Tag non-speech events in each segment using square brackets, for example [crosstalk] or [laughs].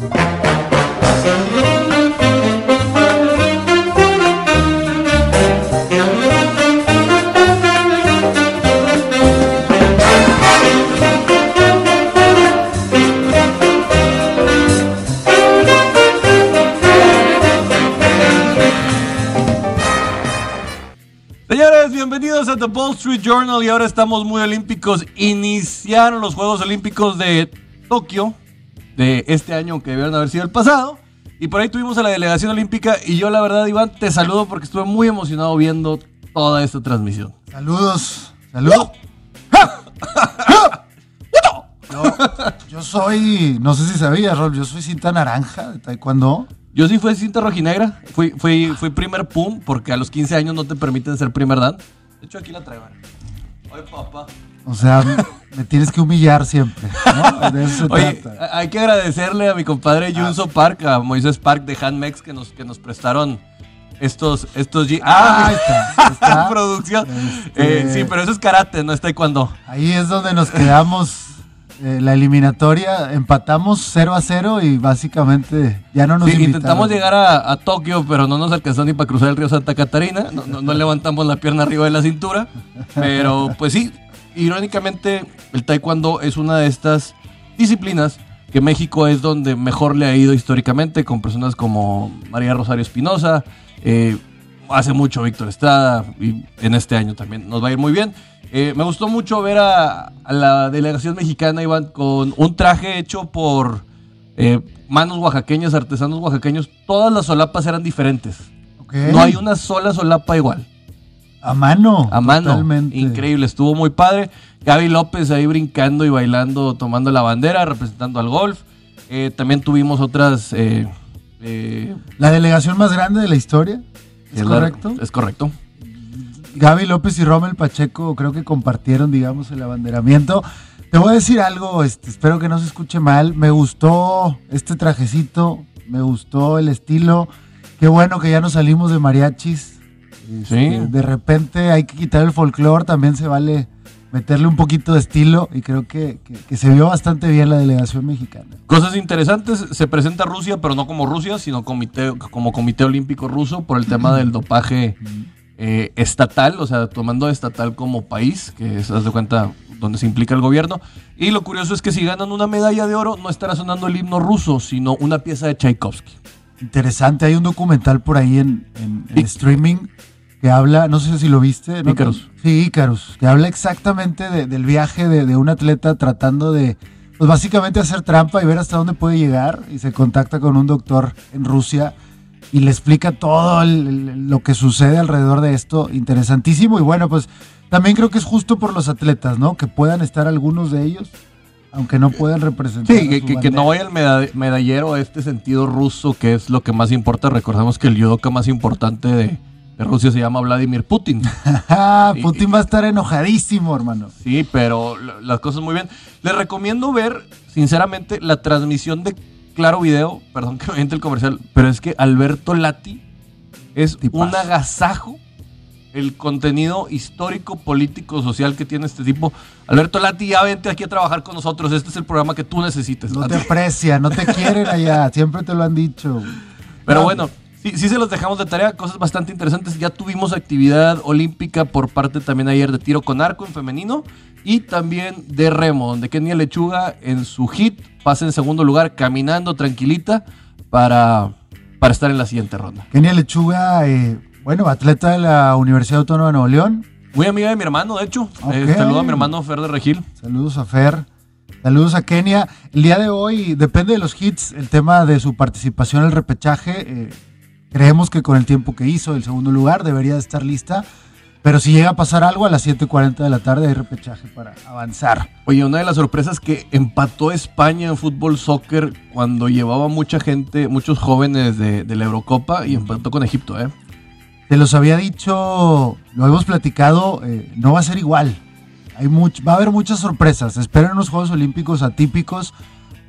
Señores, bienvenidos a The Wall Street Journal y ahora estamos muy olímpicos. Iniciaron los Juegos Olímpicos de Tokio de este año que debieron haber sido el pasado. Y por ahí tuvimos a la delegación olímpica y yo la verdad, Iván, te saludo porque estuve muy emocionado viendo toda esta transmisión. Saludos, saludos. Yo, yo soy, no sé si sabías, Rol, yo soy cinta naranja de taekwondo. Yo sí fui cinta rojinegra, fui, fui, fui primer pum porque a los 15 años no te permiten ser primer dan. De hecho, aquí la traigo. Ay, papá. O sea, me tienes que humillar siempre, ¿no? [laughs] De eso se Oye, trata. hay que agradecerle a mi compadre Junso Park, a Moisés Park de Handmex que nos, que nos prestaron estos, estos G- Ah, ahí está, [laughs] está. producción. Este- Eh, sí, pero eso es karate, no es taekwondo. Ahí es donde nos quedamos eh, la eliminatoria, empatamos 0 a 0 y básicamente ya no nos Sí, invitaron. intentamos llegar a, a Tokio, pero no nos alcanzó ni para cruzar el río Santa Catarina. No, no- no levantamos la pierna arriba de la cintura. Pero pues sí, irónicamente, el taekwondo es una de estas disciplinas que México es donde mejor le ha ido históricamente, con personas como María Rosario Espinosa, eh, hace mucho Víctor Estrada, y en este año también nos va a ir muy bien. Eh, me gustó mucho ver a, a la delegación mexicana, Iván, con un traje hecho por eh, manos oaxaqueñas, artesanos oaxaqueños. Todas las solapas eran diferentes. No hay una sola solapa igual. A mano. A mano. totalmente. Increíble, estuvo muy padre. Gaby López ahí brincando y bailando, tomando la bandera, representando al golf. Eh, también tuvimos otras... eh, eh, La delegación más grande de la historia. ¿Es correcto? Es correcto. Gaby López y Rommel Pacheco creo que compartieron, digamos, el abanderamiento. Te voy a decir algo, este, espero que no se escuche mal. Me gustó este trajecito, me gustó el estilo. Qué bueno que ya nos salimos de mariachis. Este, Sí. De repente hay que quitar el folclore, también se vale meterle un poquito de estilo y creo que, que- que se vio bastante bien la delegación mexicana. Cosas interesantes, se presenta Rusia, pero no como Rusia, sino comité, como Comité Olímpico Ruso por el tema del dopaje eh, estatal, o sea, tomando estatal como país, que es, haz de cuenta, donde se implica el gobierno. Y lo curioso es que si ganan una medalla de oro, no estará sonando el himno ruso, sino una pieza de Tchaikovsky. Interesante, hay un documental por ahí en, en- en Ic- streaming que habla, no sé si lo viste. ¿no? Icarus. Sí, Icarus, que habla exactamente de- del viaje de, de un atleta tratando de, pues básicamente hacer trampa y ver hasta dónde puede llegar y se contacta con un doctor en Rusia y le explica todo el- el- lo que sucede alrededor de esto, interesantísimo y bueno, pues también creo que es justo por los atletas, ¿no? Que puedan estar algunos de ellos, aunque no puedan representar. Sí, a que, que- que no vaya el meda- medallero a este sentido ruso, que es lo que más importa. Recordemos que el judoka más importante de Rusia se llama Vladimir Putin. [laughs] Ah, Y- Putin va a estar enojadísimo, hermano. Sí, pero la- las cosas muy bien. Les recomiendo ver, sinceramente, la transmisión de Claro Video. Perdón que me el comercial, pero es que Alberto Lati es Tipazo. un agasajo el contenido histórico, político, social que tiene este tipo. Alberto Lati, ya vente aquí a trabajar con nosotros. Este es el programa que tú necesites. No te Lati. aprecian, no te quieren allá, [laughs] siempre te lo han dicho. Pero bueno, sí, sí se los dejamos de tarea, cosas bastante interesantes. Ya tuvimos actividad olímpica por parte también ayer de tiro con arco en femenino y también de remo, donde Kenia Lechuga en su hit pasa en segundo lugar caminando tranquilita para, para estar en la siguiente ronda. Kenia Lechuga, eh, bueno, atleta de la Universidad Autónoma de Nuevo León. Muy amiga de mi hermano, de hecho. Eh, saludo a mi hermano Fer de Regil. Saludos a Fer. Saludos a Kenia. El día de hoy, depende de los hits, el tema de su participación en el repechaje. eh, creemos que con el tiempo que hizo, el segundo lugar, debería de estar lista. Pero si llega a pasar algo, a las 7.40 de la tarde hay repechaje para avanzar. Oye, una de las sorpresas que empató España en fútbol soccer cuando llevaba mucha gente, muchos jóvenes de, de la Eurocopa y empató con Egipto, ¿eh? Te los había dicho, lo hemos platicado, eh, no va a ser igual. Hay much- va a haber muchas sorpresas. Esperen unos Juegos Olímpicos atípicos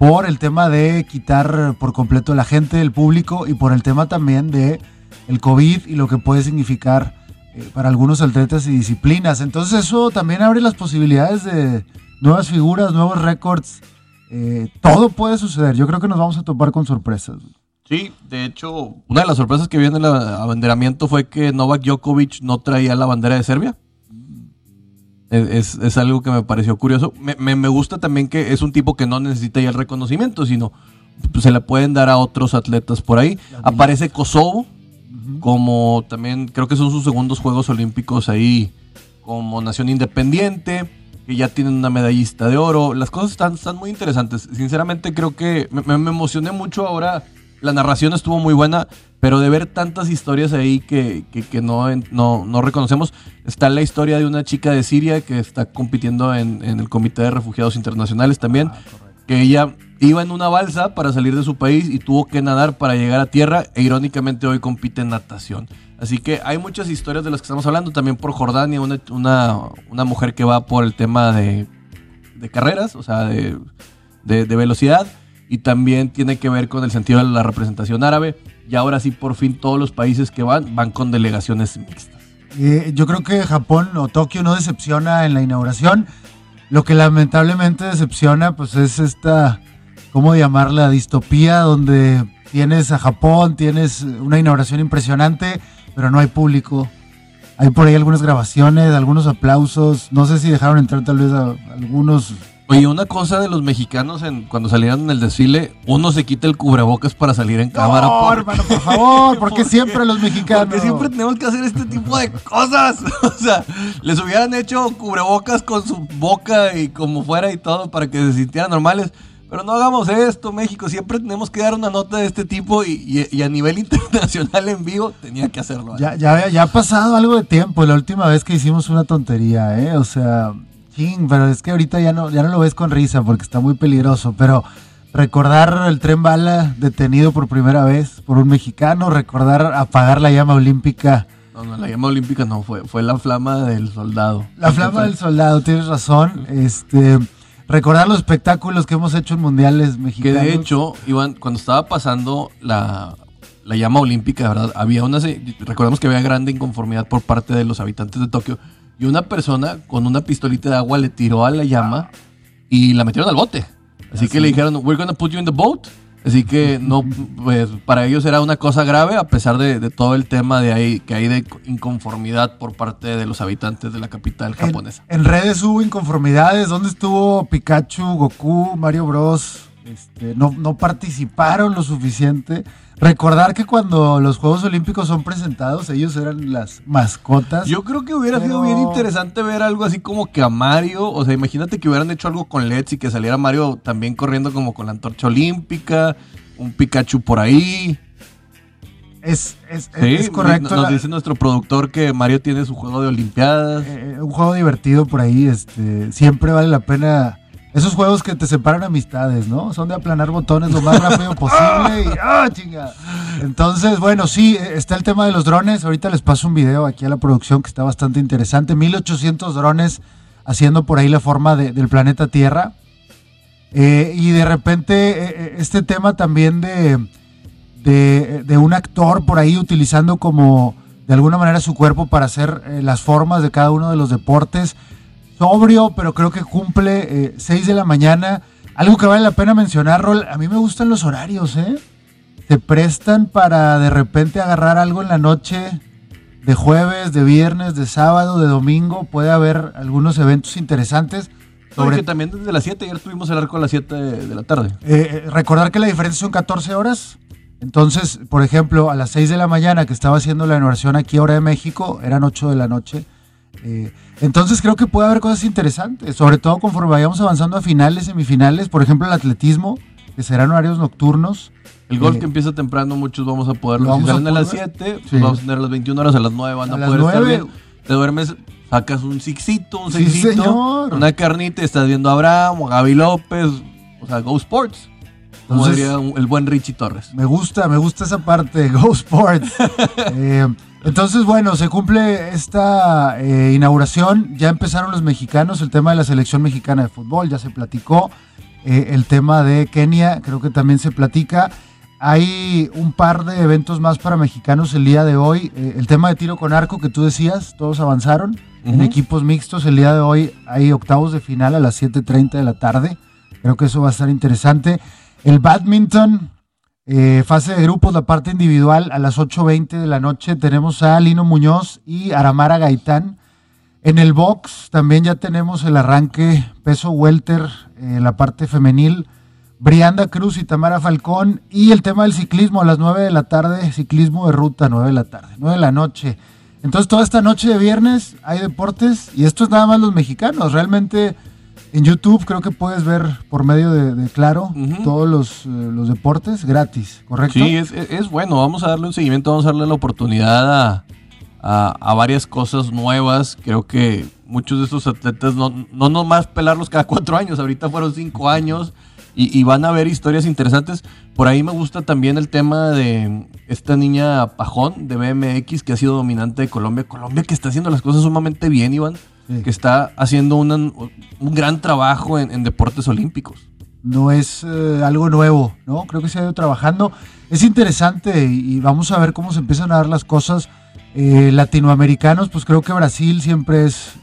por el tema de quitar por completo a la gente del público y por el tema también de el COVID y lo que puede significar eh, para algunos atletas y disciplinas. Entonces eso también abre las posibilidades de nuevas figuras, nuevos récords eh, todo puede suceder. Yo creo que nos vamos a topar con sorpresas. Sí, de hecho, una de las sorpresas que viene en el abanderamiento fue que Novak Djokovic no traía la bandera de Serbia. Es, es algo que me pareció curioso. Me, me, me, gusta también que es un tipo que no necesita ya el reconocimiento, sino pues, se le pueden dar a otros atletas por ahí. Aparece Kosovo, como también creo que son sus segundos Juegos Olímpicos ahí como nación independiente, que ya tienen una medallista de oro. Las cosas están, están muy interesantes. Sinceramente creo que me, me emocioné mucho ahora. La narración estuvo muy buena, pero de ver tantas historias ahí que, que, que no, no, no, reconocemos. Está la historia de una chica de Siria que está compitiendo en, en el Comité de Refugiados Internacionales también, ah, que ella iba en una balsa para salir de su país y tuvo que nadar para llegar a tierra e irónicamente hoy compite en natación. Así que hay muchas historias de las que estamos hablando, también por Jordania, una, una, una mujer que va por el tema de, de carreras, o sea, de, de, de, velocidad, y también tiene que ver con el sentido de la representación árabe, y ahora sí por fin todos los países que van van con delegaciones mixtas. Eh, yo creo que Japón o Tokio no decepciona en la inauguración, lo que lamentablemente decepciona pues es esta ¿cómo llamarla? Distopía, donde tienes a Japón, tienes una inauguración impresionante, pero no hay público. Hay por ahí algunas grabaciones, algunos aplausos. No sé si dejaron entrar tal vez a algunos. Oye, una cosa de los mexicanos en, cuando salieron en el desfile, uno se quita el cubrebocas para salir en cámara. No, por... hermano, por favor, ¿por qué siempre los mexicanos? Porque siempre tenemos que hacer este tipo de cosas. [laughs] O sea, les hubieran hecho cubrebocas con su boca y como fuera y todo para que se sintieran normales. Pero no hagamos esto, México. Siempre tenemos que dar una nota de este tipo y, y, y a nivel [laughs] internacional en vivo tenía que hacerlo. Ya, ya, ya, ha pasado algo de tiempo. La última vez que hicimos una tontería, ¿eh? O sea, pero es que ahorita ya no, ya no lo ves con risa porque está muy peligroso. Pero recordar el tren bala detenido por primera vez por un mexicano, recordar apagar la llama olímpica. No, no, la llama olímpica no fue, fue la flama del soldado. La flama del soldado, tienes razón. Este recordar los espectáculos que hemos hecho en mundiales mexicanos. Que de hecho, Iván, cuando estaba pasando la, la llama olímpica, ¿verdad? Había una. Recordemos que había grande inconformidad por parte de los habitantes de Tokio. Y una persona con una pistolita de agua le tiró a la llama y la metieron al bote. Así, Así que le dijeron, We're gonna put you in the boat. Así que no, pues para ellos era una cosa grave, a pesar de, de, todo el tema de ahí que hay de inconformidad por parte de los habitantes de la capital japonesa. En, en redes hubo inconformidades. ¿Dónde estuvo Pikachu, Goku, Mario Bros? Este, no, no participaron lo suficiente. Recordar que cuando los Juegos Olímpicos son presentados, ellos eran las mascotas. Yo creo que hubiera pero... sido bien interesante ver algo así como que a Mario, o sea, imagínate que hubieran hecho algo con LEDs y que saliera Mario también corriendo como con la antorcha olímpica, un Pikachu por ahí. Es, es, sí, es correcto. Nos dice nuestro productor que Mario tiene su juego de Olimpiadas. Eh, un juego divertido por ahí, este, siempre vale la pena esos juegos que te separan amistades, ¿no? Son de aplanar botones lo más rápido posible y [laughs] ¡ah, chinga! Entonces, bueno, sí, está el tema de los drones. Ahorita les paso un video aquí a la producción que está bastante interesante. 1800 drones haciendo por ahí la forma de, del planeta Tierra. Eh, y de repente, eh, este tema también de, de, de, un actor por ahí utilizando como de alguna manera su cuerpo para hacer eh, las formas de cada uno de los deportes sobrio, pero creo que cumple eh, 6 de la mañana. Algo que vale la pena mencionar, Rol, a mí me gustan los horarios, ¿eh? Te prestan para de repente agarrar algo en la noche, de jueves, de viernes, de sábado, de domingo. Puede haber algunos eventos interesantes. Sobre... que también desde las 7, ayer tuvimos el arco a las 7 de, la tarde. Eh, recordar que la diferencia son 14 horas. Entonces, por ejemplo, a las 6 de la mañana que estaba haciendo la inauguración aquí, hora de México, eran 8 de la noche. Eh, entonces creo que puede haber cosas interesantes, sobre todo conforme vayamos avanzando a finales, semifinales, por ejemplo el atletismo, que serán horarios nocturnos. El golf eh, que empieza temprano, muchos vamos a poderlo. Vamos si salen a, las 7, sí. vamos a tener a las 21 horas, a las 9 van a, a poder 9. estar bien. Te duermes, sacas un sixito, un seisito, sí, una carnita, estás viendo a Abraham, o Gaby López, o sea, Go Sports. Como diría el buen Richie Torres. Me gusta, me gusta esa parte, [laughs] Go Sports. eh, entonces, bueno, se cumple esta eh, inauguración. Ya empezaron los mexicanos, el tema de la selección mexicana de fútbol, ya se platicó. Eh, el tema de Kenia, creo que también se platica. Hay un par de eventos más para mexicanos el día de hoy. Eh, el tema de tiro con arco que tú decías, todos avanzaron. Uh -huh. En equipos mixtos, el día de hoy hay octavos de final a las 7.30 de la tarde. Creo que eso va a estar interesante. El badminton, eh, fase de grupos, la parte individual, a las 8.20 de la noche tenemos a Lino Muñoz y Aramara Gaitán. En el box también ya tenemos el arranque peso welter, eh, la parte femenil. Brianda Cruz y Tamara Falcón. Y el tema del ciclismo a las 9 de la tarde, ciclismo de ruta, 9 de la tarde, 9 de la noche. Entonces toda esta noche de viernes hay deportes y esto es nada más los mexicanos. Realmente en YouTube creo que puedes ver por medio de, Claro todos los, eh, los, deportes gratis, ¿correcto? Sí, es, es, bueno. Vamos a darle un seguimiento, vamos a darle la oportunidad a, a, varias cosas nuevas. Creo que muchos de estos atletas no, no nomás pelarlos cada cuatro años, ahorita fueron cinco años. Y, van a ver historias interesantes. Por ahí me gusta también el tema de esta niña Pajón de BMX que ha sido dominante de Colombia. Colombia que está haciendo las cosas sumamente bien, Iván. Que está haciendo un gran trabajo en, deportes olímpicos. No es eh, algo nuevo, ¿no? Creo que se ha ido trabajando. Es interesante y, vamos a ver cómo se empiezan a dar las cosas. Eh, latinoamericanos, pues creo que Brasil siempre es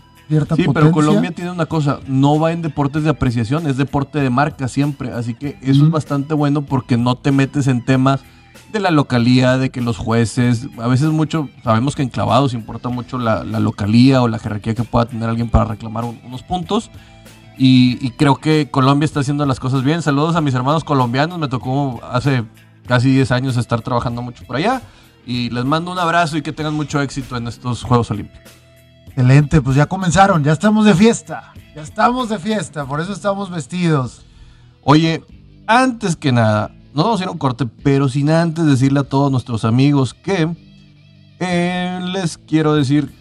sí, pero Colombia tiene una cosa, no va en deportes de apreciación, es deporte de marca siempre, así que eso es bastante bueno porque no te metes en temas de la localía, de que los jueces, a veces mucho, sabemos que en clavados importa mucho la, localía o la jerarquía que pueda tener alguien para reclamar unos puntos. Y, y, creo que Colombia está haciendo las cosas bien. Saludos a mis hermanos colombianos. Me tocó hace casi 10 años estar trabajando mucho por allá. Y les mando un abrazo y que tengan mucho éxito en estos Juegos Olímpicos. Excelente, pues ya comenzaron, ya estamos de fiesta, ya estamos de fiesta, por eso estamos vestidos. Oye, antes que nada, no vamos a ir a un corte, pero sin antes decirle a todos nuestros amigos que eh, les quiero decir...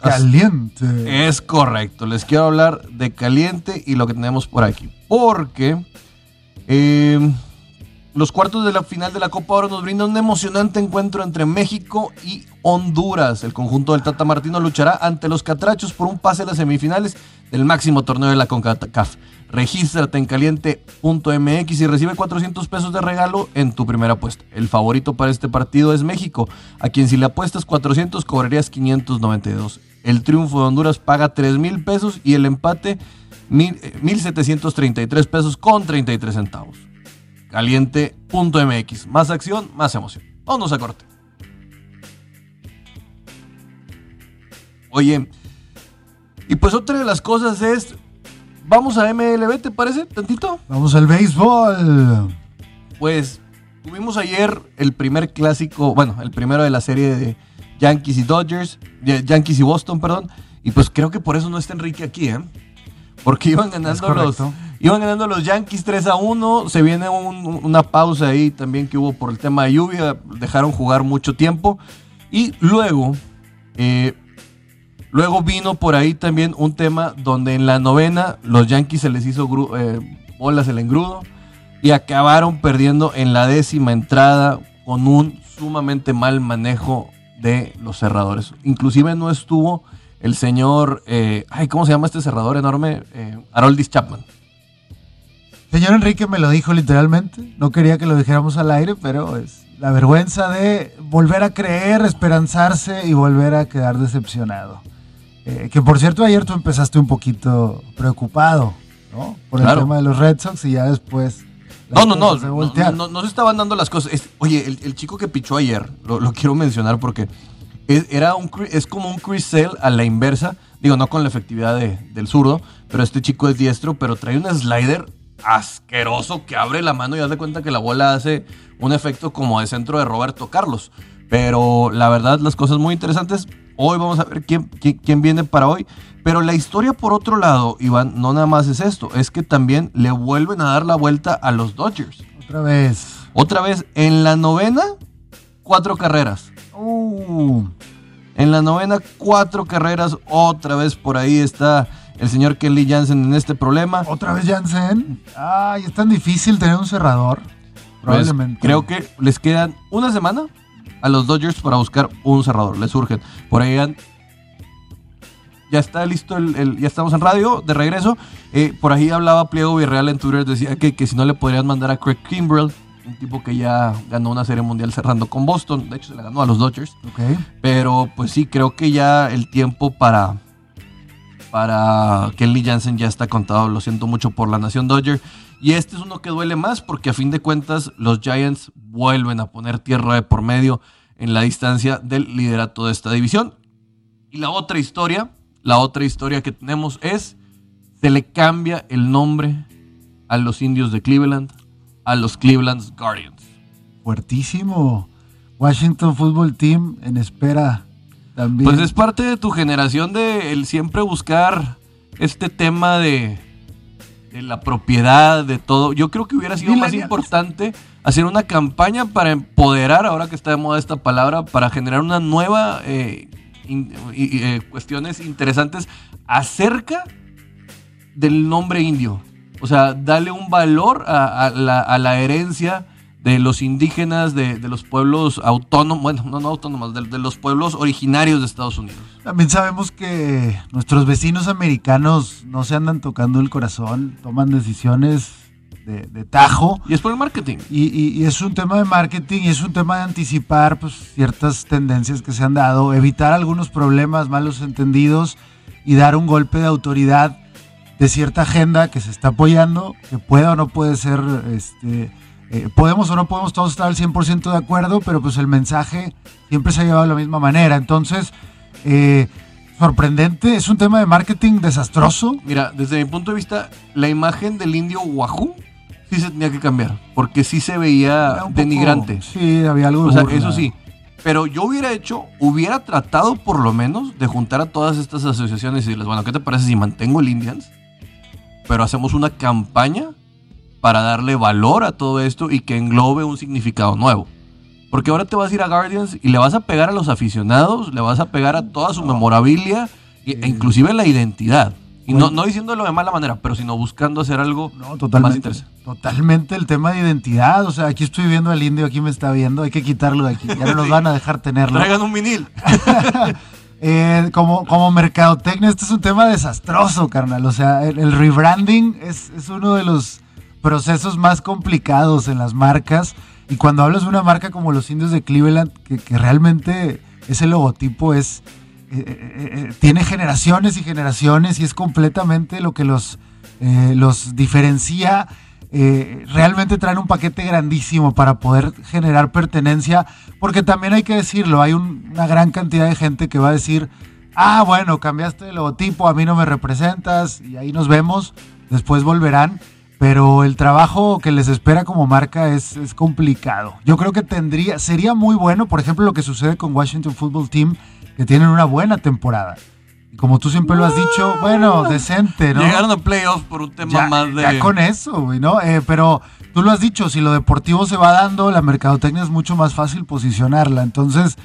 Caliente. Es correcto, les quiero hablar de caliente y lo que tenemos por aquí. Porque... Eh, los cuartos de la final de la Copa Oro nos brindan un emocionante encuentro entre México y Honduras. El conjunto del Tata Martino luchará ante los catrachos por un pase a las semifinales del máximo torneo de la CONCACAF. Regístrate en caliente.mx y recibe 400 pesos de regalo en tu primera apuesta. El favorito para este partido es México, a quien si le apuestas 400 cobrarías 592. El triunfo de Honduras paga 3 mil pesos y el empate 1.733 eh, pesos con 33 centavos caliente.mx. Más acción, más emoción. Vámonos a corte. Oye, y pues otra de las cosas es, vamos a MLB, ¿te parece? Tantito. Vamos al béisbol. Pues tuvimos ayer el primer clásico, bueno, el primero de la serie de Yankees y Dodgers, Yankees y Boston, perdón. Y pues creo que por eso no está Enrique aquí, ¿eh? Porque iban ganando los Iban ganando los Yankees 3 a 1. Se viene una pausa ahí también que hubo por el tema de lluvia. Dejaron jugar mucho tiempo. Y luego, eh, luego vino por ahí también un tema donde en la novena los Yankees se les hizo eh, bolas el engrudo. Y acabaron perdiendo en la décima entrada con un sumamente mal manejo de los cerradores. Inclusive no estuvo el señor, eh, ay, ¿cómo se llama este cerrador enorme? Haroldis Chapman. Señor Enrique me lo dijo literalmente. No quería que lo dijéramos al aire, pero es la vergüenza de volver a creer, esperanzarse y volver a quedar decepcionado. Eh, que por cierto, ayer tú empezaste un poquito preocupado, ¿no? Por el tema de los Red Sox y ya después. No, no, no, no, no, se estaban dando las cosas. oye, el, chico que pichó ayer, lo, quiero mencionar porque es, era un, es como un Chris Sale a la inversa. Digo, no con la efectividad del zurdo, pero este chico es diestro, pero trae un slider asqueroso que abre la mano y haz de cuenta que la bola hace un efecto como de centro de Roberto Carlos. Pero la verdad, las cosas muy interesantes. Hoy vamos a ver quién, quién, viene para hoy. Pero la historia, por otro lado, Iván, no nada más es esto, es que también le vuelven a dar la vuelta a los Dodgers. Otra vez. Otra vez, en la novena, cuatro carreras. Uh. En la novena, cuatro carreras. Otra vez por ahí está el señor Kelly Jansen en este problema. ¿Otra vez Jansen? Ay, es tan difícil tener un cerrador. Pues, Probablemente. creo que les quedan una semana a los Dodgers para buscar un cerrador. Les surgen. Por ahí ya está listo, el, ya estamos en radio, de regreso. Eh, por ahí hablaba Pliego Villarreal en Twitter, decía que, que si no le podrían mandar a Craig Kimbrell, un tipo que ya ganó una serie mundial cerrando con Boston, de hecho se la ganó a los Dodgers. Okay. Pero pues sí, creo que ya el tiempo para, para Kenley Jansen ya está contado, lo siento mucho por la nación Dodger. Y este es uno que duele más porque a fin de cuentas los Giants vuelven a poner tierra de por medio en la distancia del liderato de esta división. Y la otra historia, la otra historia que tenemos es, se le cambia el nombre a los indios de Cleveland, a los Cleveland Guardians. Fuertísimo. Washington Football Team en espera también. Pues es parte de tu generación de el siempre buscar este tema de, de la propiedad, de todo. Yo creo que hubiera sido más importante hacer una campaña para empoderar, ahora que está de moda esta palabra, para generar una nueva eh, eh, cuestiones interesantes acerca del nombre indio. O sea, darle un valor a, la, a la herencia de los indígenas, de, los pueblos autónomos, bueno, no, no autónomos, de, los pueblos originarios de Estados Unidos. También sabemos que nuestros vecinos americanos no se andan tocando el corazón, toman decisiones de, tajo. Y es por el marketing. Y, es un tema de marketing y es un tema de anticipar pues, ciertas tendencias que se han dado, evitar algunos problemas, malos entendidos y dar un golpe de autoridad de cierta agenda que se está apoyando, que pueda o no puede ser este, eh, podemos o no podemos todos estar al 100% de acuerdo, pero pues el mensaje siempre se ha llevado de la misma manera. Entonces, eh, sorprendente, es un tema de marketing desastroso. Mira, desde mi punto de vista, la imagen del indio Wahoo sí se tenía que cambiar, porque sí se veía denigrante. sí, había algo. O sea, eso sí. Pero yo hubiera hecho, hubiera tratado por lo menos de juntar a todas estas asociaciones y decirles, bueno, ¿qué te parece si mantengo el Indians? Pero hacemos una campaña para darle valor a todo esto y que englobe un significado nuevo. Porque ahora te vas a ir a Guardians y le vas a pegar a los aficionados, le vas a pegar a toda su memorabilia e inclusive la identidad. Y no, no diciéndolo de mala manera, pero sino buscando hacer algo totalmente, más interesante. Totalmente el tema de identidad. O sea, aquí estoy viendo al indio, aquí me está viendo, hay que quitarlo de aquí. Ya no [laughs] nos van a dejar tenerlo. Traigan un vinil. [laughs] Eh, como, como mercadotecnia, este es un tema desastroso, carnal. O sea, el, rebranding es, es, uno de los procesos más complicados en las marcas. Y cuando hablas de una marca como los indios de Cleveland, que, realmente ese logotipo es. Eh, eh, eh, tiene generaciones y generaciones y es completamente lo que los, los diferencia. realmente traen un paquete grandísimo para poder generar pertenencia, porque también hay que decirlo, hay una gran cantidad de gente que va a decir, ah, bueno, cambiaste el logotipo, a mí no me representas, y ahí nos vemos, después volverán pero el trabajo que les espera como marca es, complicado. Yo creo que tendría, sería muy bueno, por ejemplo, lo que sucede con Washington Football Team, que tienen una buena temporada. Como tú siempre lo has dicho, bueno, decente, ¿no? Llegaron a playoffs por un tema más de. Ya con eso, güey, ¿no? Eh, pero tú lo has dicho, si lo deportivo se va dando, la mercadotecnia es mucho más fácil posicionarla. Entonces,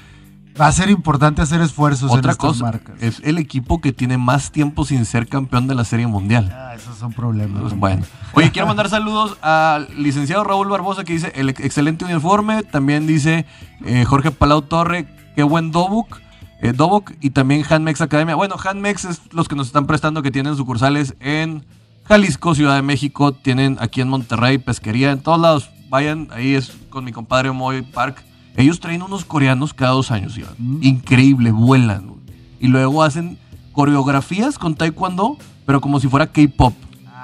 Va a ser importante hacer esfuerzos Otra en estas cosa, marcas. Es el equipo que tiene más tiempo sin ser campeón de la Serie Mundial. Ah, esos son problemas. Pues, bueno. Oye, quiero mandar saludos al licenciado Raúl Barbosa que dice el excelente uniforme. También dice eh, Jorge Palau Torre, qué buen Dobuk. Eh, Dobok y también Hanmex Academia. Bueno, Hanmex es los que nos están prestando que tienen sucursales en Jalisco, Ciudad de México, tienen aquí en Monterrey, pesquería, en todos lados. Vayan, ahí es con mi compadre Moy Park. Ellos traen unos coreanos cada dos años, Iván. Mm. Increíble, vuelan. Y luego hacen coreografías con taekwondo, pero como si fuera K-pop.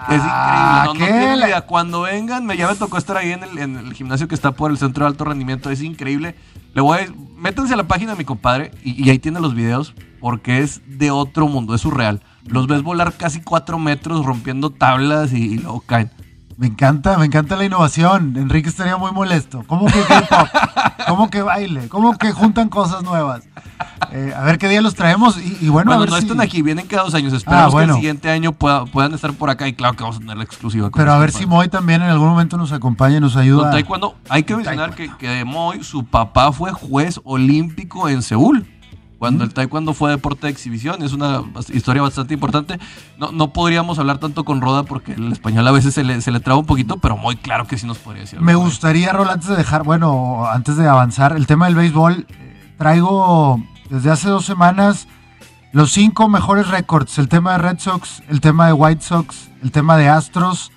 es ah, increíble. No, no Cuando vengan, me, ya me tocó estar ahí en el, gimnasio que está por el centro de alto rendimiento. Es increíble. Le voy a, métanse a la página de mi compadre y, ahí tiene los videos porque es de otro mundo, es surreal. Los ves volar casi cuatro metros rompiendo tablas y, y luego caen. Me encanta, me encanta la innovación. Enrique estaría muy molesto. ¿Cómo que K-pop? ¿Cómo que baile? ¿Cómo que juntan cosas nuevas? Eh, a ver qué día los traemos. Y, bueno, no están aquí, vienen cada dos años. Esperamos ah, que el siguiente año puedan estar por acá. Y claro que vamos a tener la exclusiva. Pero a ver si Moy también en algún momento nos acompaña y nos ayuda. hay que mencionar que, que Moy, su papá fue juez olímpico en Seúl cuando el taekwondo fue deporte de exhibición. Es una historia bastante importante. No, no podríamos hablar tanto con Roda porque el español a veces se le, se le traba un poquito, pero muy claro que sí nos podría decir. Me gustaría, Rol, antes de dejar, bueno, antes de avanzar, el tema del béisbol, eh, traigo desde hace dos semanas los cinco mejores récords. El tema de Red Sox, el tema de White Sox, el tema de Astros,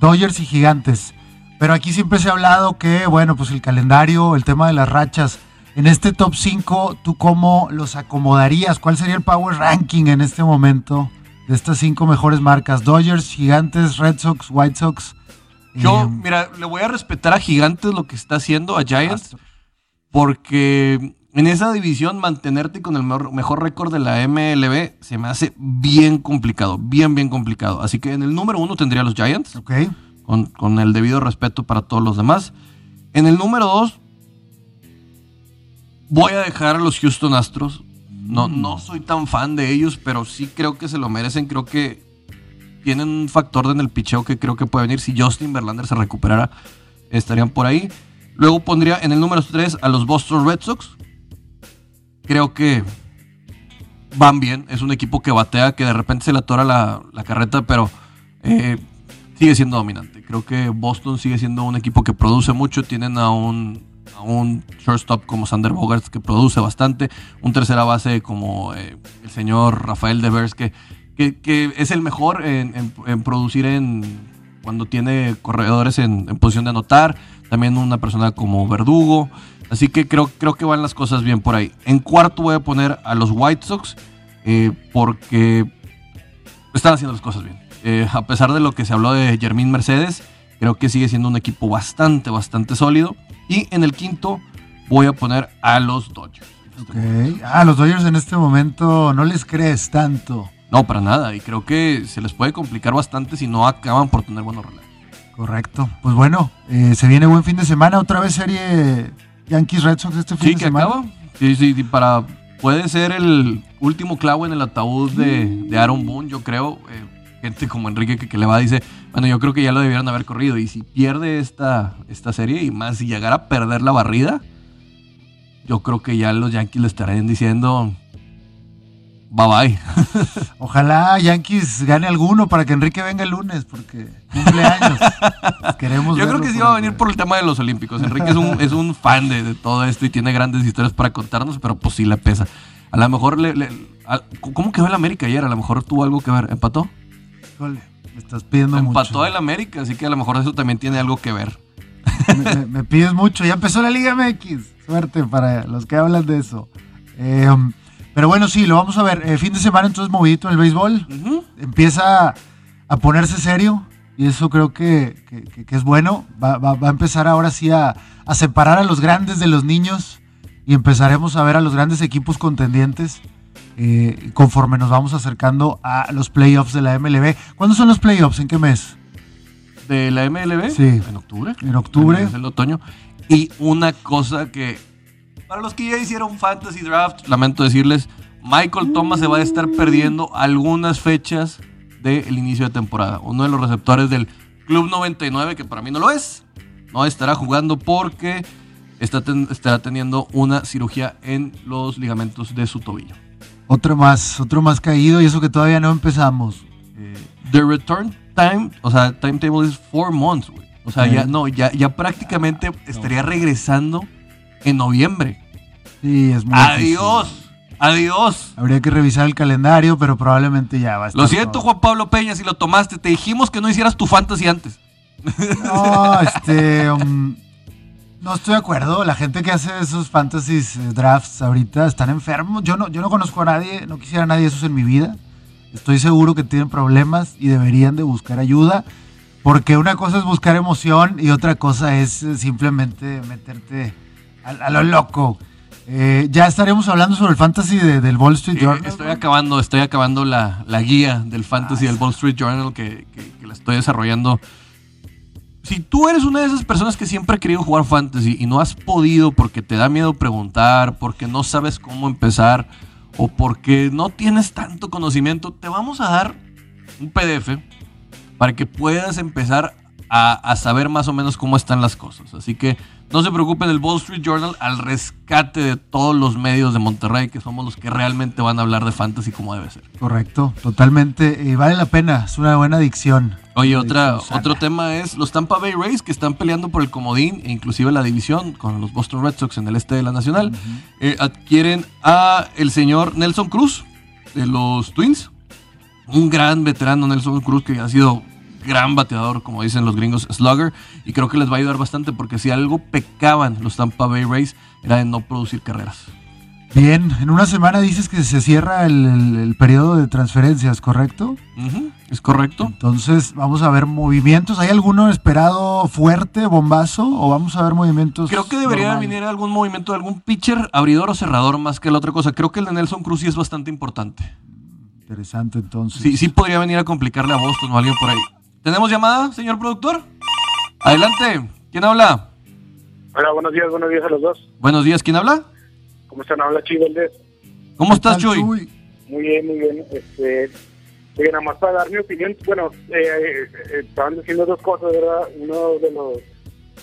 Dodgers y Gigantes. Pero aquí siempre se ha hablado que, bueno, pues el calendario, el tema de las rachas en este top 5, ¿tú cómo los acomodarías? ¿Cuál sería el power ranking en este momento de estas cinco mejores marcas? Dodgers, Gigantes, Red Sox, White Sox. Yo, Eh, mira, le voy a respetar a Gigantes lo que está haciendo, a Giants, porque en esa división mantenerte con el mejor, mejor récord de la MLB se me hace bien complicado, bien, bien complicado. Así que en el número uno tendría a los Giants, ok. con, con el debido respeto para todos los demás. En el número dos, voy a dejar a los Houston Astros. No, no soy tan fan de ellos, pero sí creo que se lo merecen. Creo que tienen un factor en el picheo que creo que puede venir. Si Justin Verlander se recuperara, estarían por ahí. Luego pondría en el número 3 a los Boston Red Sox. Creo que van bien. Es un equipo que batea, que de repente se le atora la, la carreta, pero eh, sigue siendo dominante. Creo que Boston sigue siendo un equipo que produce mucho. Tienen a un, a un shortstop como Sander Bogarts que produce bastante. Un tercera base como eh, el señor Rafael Devers que, que, es el mejor en producir en cuando tiene corredores en, en posición de anotar. También una persona como Verdugo. Así que creo, creo que van las cosas bien por ahí. En cuarto voy a poner a los White Sox eh, porque están haciendo las cosas bien. Eh, a pesar de lo que se habló de Jermín Mercedes, creo que sigue siendo un equipo bastante, bastante sólido. Y en el quinto voy a poner a los Dodgers. Ok. Ah, los Dodgers en este momento no les crees tanto. No, para nada. Y creo que se les puede complicar bastante si no acaban por tener buenos relevos. Correcto. Pues bueno, eh, se viene buen fin de semana. Otra vez serie Yankees Red Sox este fin Sí, de que semana. acaba. Sí, sí, sí, para. Puede ser el último clavo en el ataúd de, de Aaron Boone, yo creo. Eh, gente como Enrique que, que le va dice, bueno, yo creo que ya lo debieron haber corrido. Y si pierde esta, esta serie, y más si llegara a perder la barrida, yo creo que ya los Yankees le estarían diciendo, bye bye. [laughs] Ojalá Yankees gane alguno para que Enrique venga el lunes, porque cumple años. [laughs] Queremos Yo creo que sí va a venir por el tema de los Olímpicos. Enrique es un, es un fan de, de todo esto y tiene grandes historias para contarnos, pero pues sí le pesa. A lo mejor le... le- a- ¿Cómo quedó el América ayer? A lo mejor tuvo algo que ver. ¿Empató? Híjole, me estás pidiendo Empató mucho. el América, así que a lo mejor eso también tiene algo que ver. Me, me- me pides mucho. Ya empezó la Liga MX. Suerte para los que hablan de eso. Eh, pero bueno, sí, lo vamos a ver. Eh, fin de semana entonces movidito en el béisbol. Empieza a ponerse serio y eso creo que, que- que- que es bueno. Va, va- va a empezar ahora sí a, a separar a los grandes de los niños y empezaremos a ver a los grandes equipos contendientes eh, conforme nos vamos acercando a los playoffs de la MLB. ¿Cuándo son los playoffs? ¿En qué mes? De la MLB. Sí. En octubre. En octubre. Es el otoño. Y una cosa que, para los que ya hicieron Fantasy Draft, lamento decirles, Michael Thomas se va a estar perdiendo algunas fechas del inicio de temporada. Uno de los receptores del Club 99, que para mí no lo es, no estará jugando porque está ten- estará teniendo una cirugía en los ligamentos de su tobillo. Otro más, otro más caído y eso que todavía no empezamos. Eh, The return time, o sea, timetable es four months, güey. O sea, ya, no, ya, ya prácticamente estaría regresando en noviembre. sí, es muy Adiós, difícil. adiós. Habría que revisar el calendario, pero probablemente ya va a estar. Lo siento, todo. Juan Pablo Peña, si lo tomaste. Te dijimos que no hicieras tu fantasy antes. No, [laughs] este. um, no estoy de acuerdo. La gente que hace esos fantasies eh, drafts ahorita están enfermos. Yo no, yo no conozco a nadie, no quisiera a nadie esos en mi vida. Estoy seguro que tienen problemas y deberían de buscar ayuda. Porque una cosa es buscar emoción y otra cosa es eh, simplemente meterte a, a lo loco. Eh, ya estaremos hablando sobre el fantasy de- del Wall Street Eh, Journal. estoy acabando, estoy acabando la, la guía del fantasy del Wall Street Journal que, que- que la estoy desarrollando. Si tú eres una de esas personas que siempre ha querido jugar fantasy y no has podido porque te da miedo preguntar, porque no sabes cómo empezar o porque no tienes tanto conocimiento, te vamos a dar un PDF para que puedas empezar a, saber más o menos cómo están las cosas. Así que no se preocupen, el Wall Street Journal al rescate de todos los medios de Monterrey, que somos los que realmente van a hablar de fantasy como debe ser. Correcto, totalmente. Y vale la pena, es una buena adicción. Oye, otra, otro tema es los Tampa Bay Rays que están peleando por el comodín e inclusive la división con los Boston Red Sox en el este de la Nacional. Eh, adquieren a el señor Nelson Cruz de los Twins. Un gran veterano Nelson Cruz que ha sido gran bateador, como dicen los gringos, slugger. Y creo que les va a ayudar bastante porque si algo pecaban los Tampa Bay Rays era de no producir carreras. Bien, en una semana dices que se cierra el, el- el periodo de transferencias, ¿correcto? Ujú, Es correcto. Entonces vamos a ver movimientos. ¿Hay alguno esperado fuerte, bombazo? ¿O vamos a ver movimientos? Creo que debería normales? venir algún movimiento de algún pitcher, abridor o cerrador más que la otra cosa. Creo que el de Nelson Cruz sí es bastante importante. Interesante, entonces. Sí, sí podría venir a complicarle a Boston o a alguien por ahí. ¿Tenemos llamada, señor productor? Adelante. ¿Quién habla? Hola, buenos días, buenos días a los dos. Buenos días. ¿Quién habla? ¿Cómo están? Habla Valdés. ¿Cómo ¿Qué estás, Chuy? Muy bien, muy bien. Este, oye, nada más para dar mi opinión, bueno, eh, eh, eh, estaban diciendo dos cosas, ¿verdad? Uno de los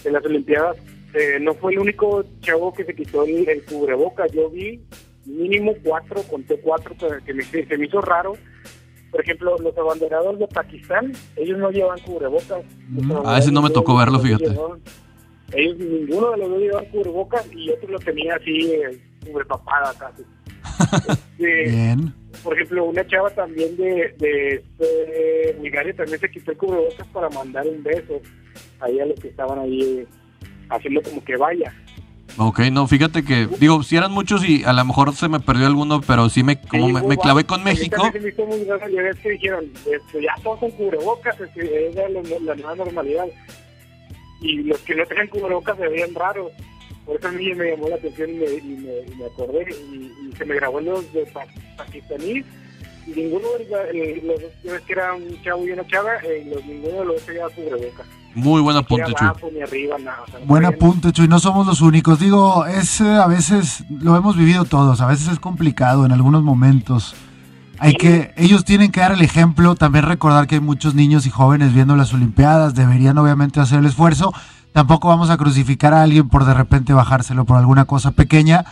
de las Olimpiadas, eh, no fue el único chavo que se quitó el, el cubreboca. Yo vi mínimo cuatro, conté cuatro, que, me, se me hizo raro. Por ejemplo, los abanderados de Pakistán, ellos no llevan cubrebocas. Mm. Ah, ese no me tocó verlo, fíjate. llevaban- Ellos, ninguno de los dos llevaban cubrebocas y otro lo tenía así, eh, cubrepapada casi. [laughs] Este, Bien. Por ejemplo, una chava también de, de este, Bulgaria también se quitó el cubrebocas para mandar un beso ahí a los que estaban ahí eh, haciendo como que vaya. Ok, no, fíjate que, digo, si eran muchos y a lo mejor se me perdió alguno, pero sí me, como Sí, me, clavé con México. también se me hizo muy raro, ya ves que dijeron, este, ya todos con cubrebocas, es que era la, la nueva normalidad. Y los que no tenían cubrebocas se veían raros. Por eso a mí me llamó la atención y me, y me, y me acordé y, y se me grabó los de pa pakistaníes y ninguno de los, eh, los dos, que era un chavo y una chava, eh, los, ninguno de los dos llevaba cubrebocas. Muy buen apunte, Chuy. abajo ni arriba, nada. o sea, no Buen apunte, Chuy. No somos los únicos. Digo, es eh, a veces, lo hemos vivido todos. A veces es complicado en algunos momentos. Hay que, ellos tienen que dar el ejemplo. También recordar que hay muchos niños y jóvenes viendo las Olimpiadas. Deberían obviamente hacer el esfuerzo. Tampoco vamos a crucificar a alguien por de repente bajárselo por alguna cosa pequeña.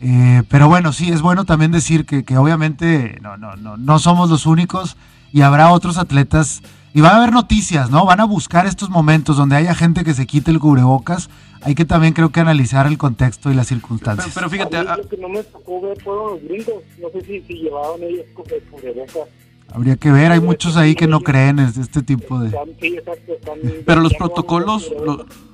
Eh, pero bueno, sí, es bueno también decir que, que obviamente no, no, no, no somos los únicos y habrá otros atletas y va a haber noticias, ¿no? Van a buscar estos momentos donde haya gente que se quite el cubrebocas. Hay que también creo que analizar el contexto y las circunstancias. pero fíjate, A mí ah, lo que no me tocó ver fueron los gringos. No sé si, si llevaban ellos eh, cubrebocas. Habría que ver, hay muchos ahí que no creen en este tipo de... [laughs] Pero los protocolos,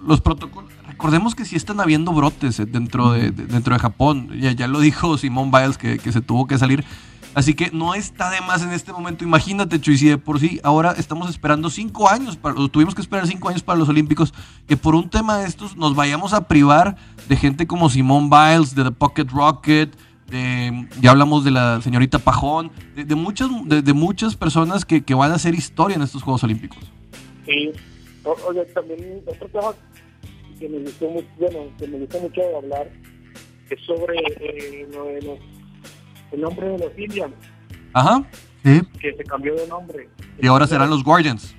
los, protocolos, recordemos que sí están habiendo brotes eh, dentro de, de- dentro de Japón. Ya, ya lo dijo Simón Biles que, que se tuvo que salir. Así que no está de más en este momento. Imagínate, Chuy, si de por sí ahora estamos esperando cinco años, para, tuvimos que esperar cinco años para los Olímpicos, que por un tema de estos nos vayamos a privar de gente como Simón Biles, de The Pocket Rocket, de- ya hablamos de la señorita Pajón, de, de muchas, de, de muchas personas que, que van a hacer historia en estos Juegos Olímpicos. Sí. O- Oye, también otro tema que me gustó mucho, bueno, que me gustó mucho hablar es sobre eh, lo de los, el nombre de los Indians, Ajá. Sí, que se cambió de nombre. Y ahora serán los Guardians.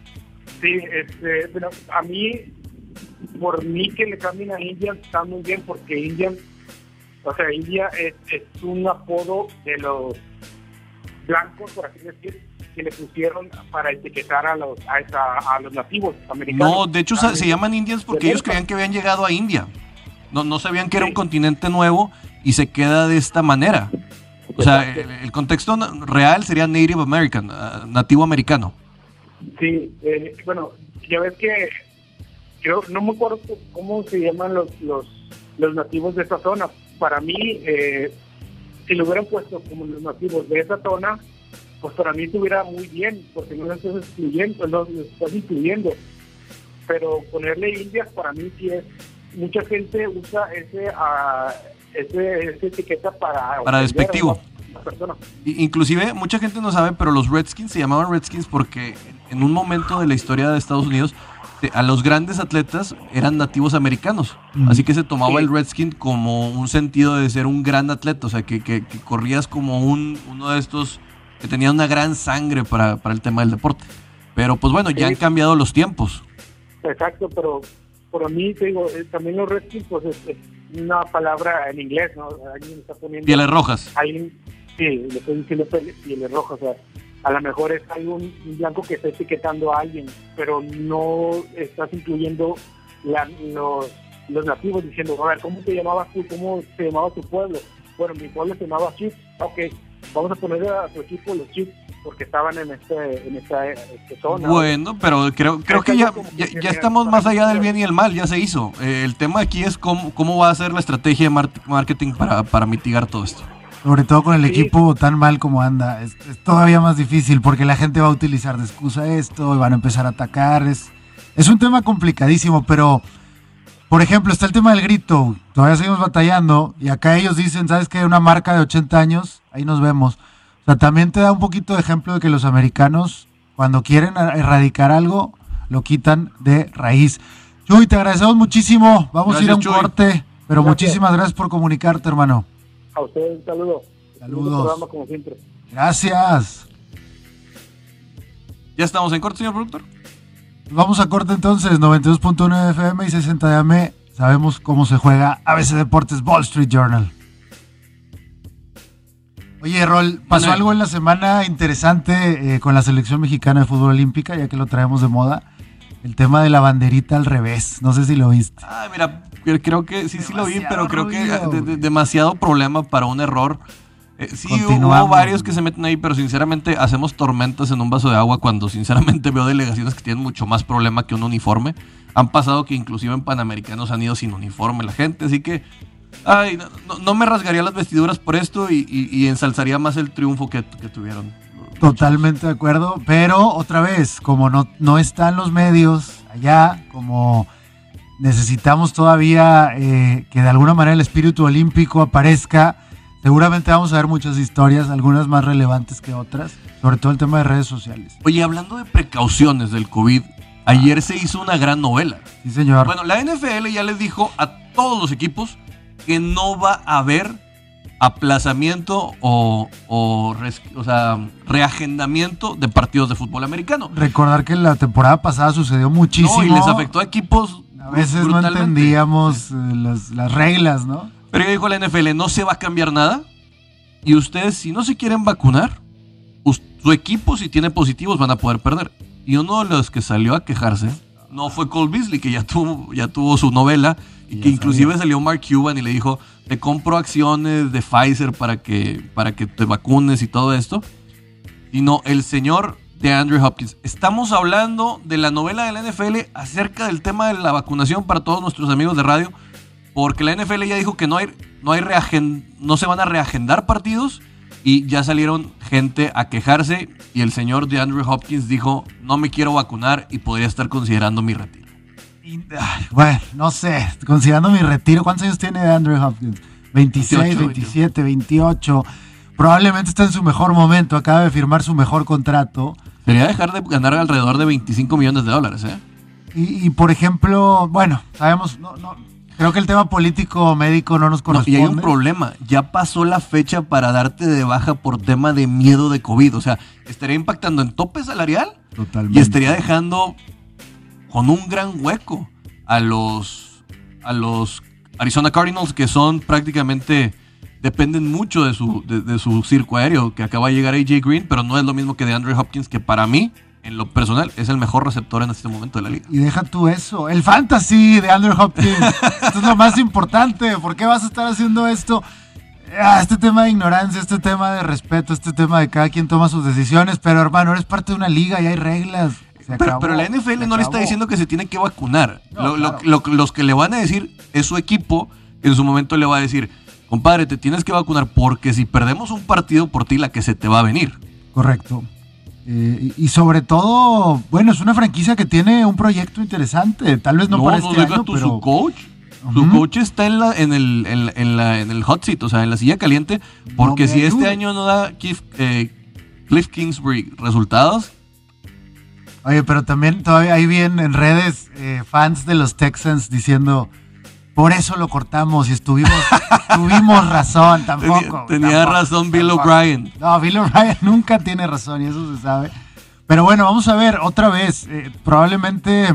Sí, este, bueno, a mí, por mí que le cambien a Indian está muy bien, porque Indian, o sea, India es, es un apodo de los blancos, por así decir, que le pusieron para etiquetar a los a, esa- a los nativos americanos. No, de hecho Ah, se, se llaman Indians porque ellos creían que habían llegado a India. No, no sabían que era un Sí. continente nuevo y se queda de esta manera. O sea, el, el contexto real sería Native American, ah, nativo americano. Sí, eh, bueno, ya ves que creo, no me acuerdo cómo se llaman los, los, los nativos de esa zona. Para mí, eh, si lo hubieran puesto como los nativos de esa zona, pues para mí estuviera muy bien, porque no lo estás excluyendo, no lo estás incluyendo. Pero ponerle indias para mí sí es, mucha gente usa ese, ah, ese, esa etiqueta para... Para a despectivo. persona. Inclusive, mucha gente no sabe, pero los Redskins se llamaban Redskins porque en un momento de la historia de Estados Unidos, te- a los grandes atletas eran nativos americanos. Mm. Así que se tomaba Sí. el Redskin como un sentido de ser un gran atleta, o sea, que, que- que corrías como un, uno de estos que tenía una gran sangre para, para el tema del deporte. Pero pues bueno, ya han cambiado los tiempos. Exacto, pero por mí, te digo, eh, también los Redskins, pues es, es una palabra en inglés, ¿no? Alguien está poniendo. Pieles rojas. Alguien, sí, le estoy diciendo pieles rojas, o sea, a lo mejor es algún blanco que está etiquetando a alguien, pero no estás incluyendo la- los, los nativos diciendo, a ver, ¿cómo te llamabas tú? ¿Cómo se llamaba tu pueblo? Bueno, mi pueblo se llamaba Chiefs, ok, vamos a poner a tu equipo los Chiefs, porque estaban en, este, en esta este zona. Bueno, pero creo, creo que ya, ya, ya estamos más allá del bien y el mal, ya se hizo. Eh, el tema aquí es cómo, cómo va a ser la estrategia de mar- marketing para, para mitigar todo esto. Sobre todo con el Sí. equipo tan mal como anda. Es, es todavía más difícil porque la gente va a utilizar de excusa esto y van a empezar a atacar. Es, es un tema complicadísimo, pero, por ejemplo, está el tema del grito. Todavía seguimos batallando y acá ellos dicen, ¿sabes qué? Una marca de 80 años, ahí nos vemos. O sea, también te da un poquito de ejemplo de que los americanos, cuando quieren a- erradicar algo, lo quitan de raíz. Chuy, te agradecemos muchísimo. Vamos a ir a un Gracias, Chuy. corte, pero Gracias. muchísimas gracias por comunicarte, hermano. A ustedes un saludo. Saludos. Un programa como siempre. Gracias. ¿Ya estamos en corte, señor productor? Vamos a corte entonces, 92.1 FM y 60 de AM. Sabemos cómo se juega ABC Deportes Wall Street Journal. Oye, Rol, pasó algo en la semana interesante eh, con la selección mexicana de fútbol olímpica, ya que lo traemos de moda. El tema de la banderita al revés. No sé si lo viste. Ah, mira, creo que sí, sí lo vi, pero creo que ruido, de- de- güey. demasiado problema para un error. Eh, sí, hubo varios que se meten ahí, pero sinceramente hacemos tormentas en un vaso de agua cuando sinceramente [laughs] veo delegaciones que tienen mucho más problema que un uniforme. Han pasado que inclusive en Panamericanos han ido sin uniforme la gente, así que ay, no, no- no me rasgaría las vestiduras por esto y, y- y ensalzaría más el triunfo que, que tuvieron. Totalmente de acuerdo, pero otra vez, como no, no están los medios allá, como necesitamos todavía eh, que de alguna manera el espíritu olímpico aparezca, seguramente vamos a ver muchas historias, algunas más relevantes que otras, sobre todo el tema de redes sociales. Oye, hablando de precauciones del COVID, ayer se hizo una gran novela. Sí, señor. Bueno, la NFL ya les dijo a todos los equipos que no va a haber aplazamiento o, o, o sea, reagendamiento de partidos de fútbol americano. Recordar que la temporada pasada sucedió muchísimo. No, y les afectó a equipos A veces no entendíamos eh, las, las reglas, ¿no? Pero dijo la NFL, no se va a cambiar nada. Y ustedes, si no se quieren vacunar, su equipo, si tiene positivos, van a poder perder. Y uno de los que salió a quejarse no fue Cole Beasley, que ya tuvo, ya tuvo su novela, y que inclusive sabía. salió Mark Cuban y le dijo, te compro acciones de Pfizer para que, para que te vacunes y todo esto. Sino el señor de Andrew Hopkins. Estamos hablando de la novela de la NFL acerca del tema de la vacunación para todos nuestros amigos de radio. Porque la NFL ya dijo que no hay, no hay no se van a reagendar partidos y ya salieron gente a quejarse y el señor de Andrew Hopkins dijo no me quiero vacunar y podría estar considerando mi retiro. Y, ay, bueno, no sé, considerando mi retiro, ¿cuántos años tiene Andrew Hopkins? 26, 28, 27, 28. Probablemente está en su mejor momento, acaba de firmar su mejor contrato. Sería dejar de ganar alrededor de 25 millones de dólares, ¿eh? Y, y, por ejemplo, bueno, sabemos, no, no, creo que el tema político médico no nos No, corresponde. y hay un problema, ya pasó la fecha para darte de baja por tema de miedo de COVID, o sea, estaría impactando en tope salarial Totalmente. y estaría dejando con un gran hueco a los a los Arizona Cardinals que son prácticamente dependen mucho de su de, de su circo aéreo que acaba de llegar AJ Green, pero no es lo mismo que de Andrew Hopkins que para mí en lo personal es el mejor receptor en este momento de la liga. Y deja tú eso, el fantasy de Andrew Hopkins. [laughs] esto es lo más importante. ¿Por qué vas a estar haciendo esto? Ah, este tema de ignorancia, este tema de respeto, este tema de cada quien toma sus decisiones. Pero hermano, eres parte de una liga y hay reglas. Pero, pero la NFL no le está diciendo que se tiene que vacunar. No, Lo- lo- claro. lo- los que le van a decir es su equipo, en su momento le va a decir, compadre, te tienes que vacunar porque si perdemos un partido por ti, la que se te va a venir. Correcto. Eh, y, sobre todo, bueno, es una franquicia que tiene un proyecto interesante. Tal vez no, para este deja año, tú, pero su coach. Su coach está en, la, en, el, en, la- en la- en el hot seat, o sea, en la silla caliente, porque si este año no da Cliff, eh, Cliff Kingsbury resultados, Oye, pero también todavía ahí bien en redes eh, fans de los Texans diciendo, por eso lo cortamos y estuvimos, tuvimos razón, tampoco. tenía, tenía tampoco, razón Bill. O'Brien. No, Bill O'Brien nunca tiene razón y eso se sabe. Pero bueno, vamos a ver otra vez. eh, probablemente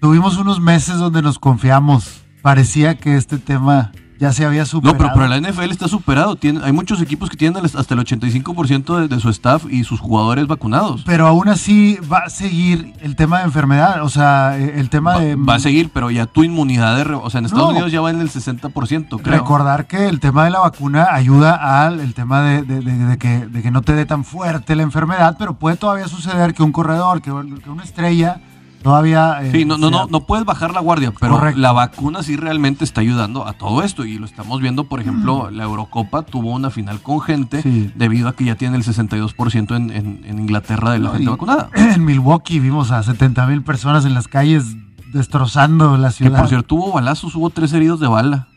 tuvimos unos meses donde nos confiamos. Parecía que este tema ya se había No, superado. pero, pero la NFL está superado. Tiene, hay muchos equipos que tienen hasta el 85% de, de su staff y sus jugadores vacunados. Pero aún así va a seguir el tema de enfermedad, o sea, eh, el tema Va, de... va a seguir, pero ya tu inmunidad de... O sea, en Estados No. Unidos ya va en el 60%, creo. Recordar que el tema de la vacuna ayuda al el tema de, de- de- de que, de que no te dé tan fuerte la enfermedad, pero puede todavía suceder que un corredor, que, que una estrella Todavía. eh, sí, no, no, no, no puedes bajar la guardia, pero la vacuna sí realmente está ayudando a todo esto. Y lo estamos viendo, por ejemplo, mm. la Eurocopa tuvo una final con gente debido a que ya tiene el 62% en, en, en, Inglaterra de la gente vacunada. [clears throat] En Milwaukee vimos a 70 mil personas en las calles destrozando la ciudad. Que por cierto, hubo balazos, hubo tres heridos de bala.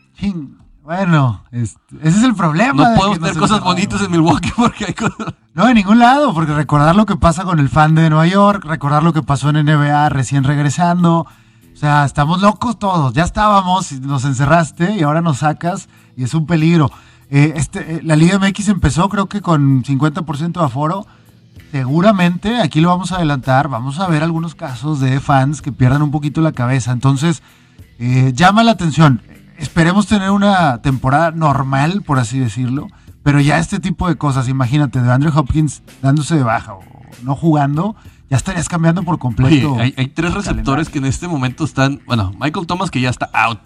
Bueno, ese es el problema. No podemos tener cosas bonitas en Milwaukee [laughs] porque hay cosas. No, en ningún lado, porque recordar lo que pasa con el fan de Nueva York, recordar lo que pasó en NBA recién regresando. O sea, estamos locos todos. Ya estábamos, nos encerraste y ahora nos sacas y es un peligro. Eh, este, eh, la Liga MX empezó creo que con 50% de aforo. Seguramente, aquí lo vamos a adelantar, vamos a ver algunos casos de fans que pierdan un poquito la cabeza. Entonces, eh, llama la atención esperemos tener una temporada normal, por así decirlo, pero ya este tipo de cosas, imagínate, de Andrew Hopkins dándose de baja o no jugando, ya estarías cambiando por completo. hay, tres receptores que en este momento están, bueno, Michael Thomas que ya está out.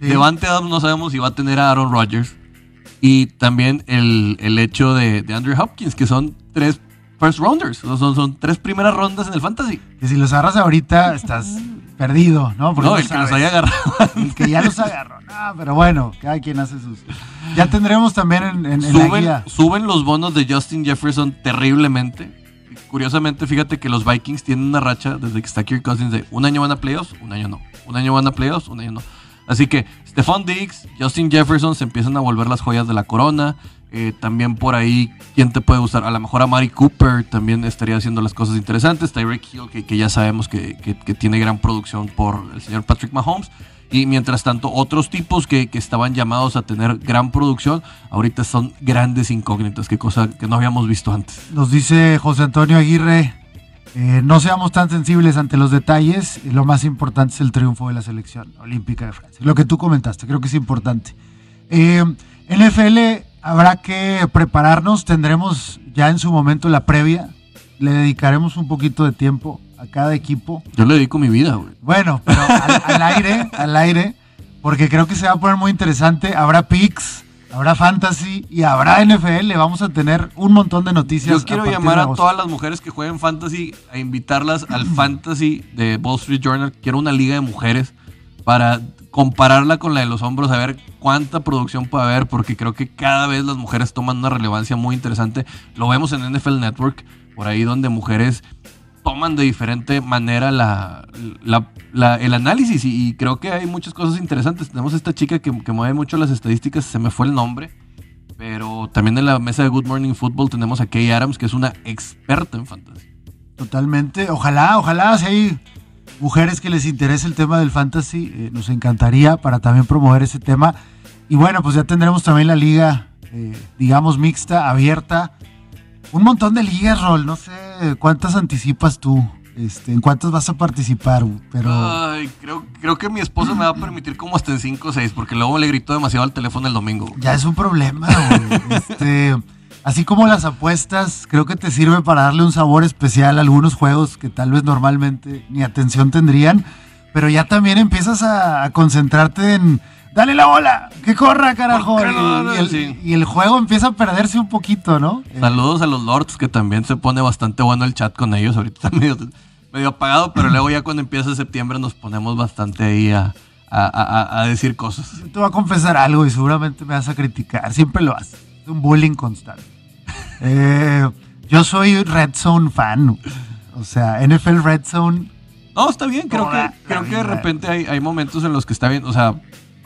Devante Adams no sabemos si va a tener a Aaron Rodgers. Y también el, hecho de, Andrew Hopkins, que son tres first rounders, son, son tres primeras rondas en el fantasy. Que si los agarras ahorita, estás perdido, ¿no? no, el que los haya agarrado. [laughs] El que ya los agarró. No, pero bueno, cada quien hace sus. Ya tendremos también en, suben, la guía. Suben los bonos de Justin Jefferson terriblemente. Curiosamente, fíjate que los Vikings tienen una racha desde que está Kirk Cousins de un año van a playoffs, un año no. Un año van a playoffs, un año no. Así que Stephon Diggs, Justin Jefferson se empiezan a volver las joyas de la corona. Eh, también por ahí, ¿quién te puede usar? A lo mejor a Mari Cooper también estaría haciendo las cosas interesantes. Tyreek Hill, que, ya sabemos que, tiene gran producción por el señor Patrick Mahomes. Y mientras tanto, otros tipos que, estaban llamados a tener gran producción, ahorita son grandes incógnitas, que cosa que no habíamos visto antes. Nos dice José Antonio Aguirre, eh, no seamos tan sensibles ante los detalles, lo más importante es el triunfo de la selección olímpica de Francia. Lo que tú comentaste, creo que es importante. Eh, NFL habrá que prepararnos, tendremos ya en su momento la previa, le dedicaremos un poquito de tiempo a cada equipo. Yo le dedico mi vida, güey. Bueno, pero al, aire, [laughs] al aire, porque creo que se va a poner muy interesante. Habrá picks, habrá fantasy y habrá NFL. Vamos a tener un montón de noticias. Yo quiero llamar a todas las mujeres que jueguen fantasy a invitarlas al [clears throat] fantasy de Wall Street Journal. Quiero una liga de mujeres para compararla con la de los hombros, a ver cuánta producción puede haber, porque creo que cada vez las mujeres toman una relevancia muy interesante. Lo vemos en NFL Network, por ahí donde mujeres toman de diferente manera el análisis y, creo que hay muchas cosas interesantes. Tenemos esta chica que, mueve mucho las estadísticas, se me fue el nombre, pero también en la mesa de Good Morning Football tenemos a Kay Adams, que es una experta en fantasy. Totalmente, ojalá, ojalá, si hay mujeres que les interese el tema del fantasy, eh, nos encantaría para también promover ese tema. Y bueno, pues ya tendremos también la liga, eh, digamos, mixta, abierta. Un montón de ligas, Rol. No sé cuántas anticipas tú. Este, ¿En cuántas vas a participar? Pero... Ay, creo, creo que mi esposo me va a permitir como hasta en 5 o 6, porque luego le gritó demasiado al teléfono el domingo. Ya es un problema, güey. [laughs] este, Así como las apuestas, creo que te sirve para darle un sabor especial a algunos juegos que tal vez normalmente ni atención tendrían, pero ya también empiezas a, concentrarte en, dale la bola, que corra, carajo. Y, el, juego empieza a perderse un poquito, ¿no? Saludos a los Lords, que también se pone bastante bueno el chat con ellos. Ahorita está [laughs] medio, medio apagado, pero luego ya cuando empieza septiembre nos ponemos bastante ahí a, a, decir cosas. te voy a confesar algo y seguramente me vas a criticar. Siempre lo haces. Es un bullying constante. Eh, yo soy Red Zone fan. O sea, NFL Red Zone. No, está bien. Creo que, creo que de repente hay, hay momentos en los que está bien. O sea,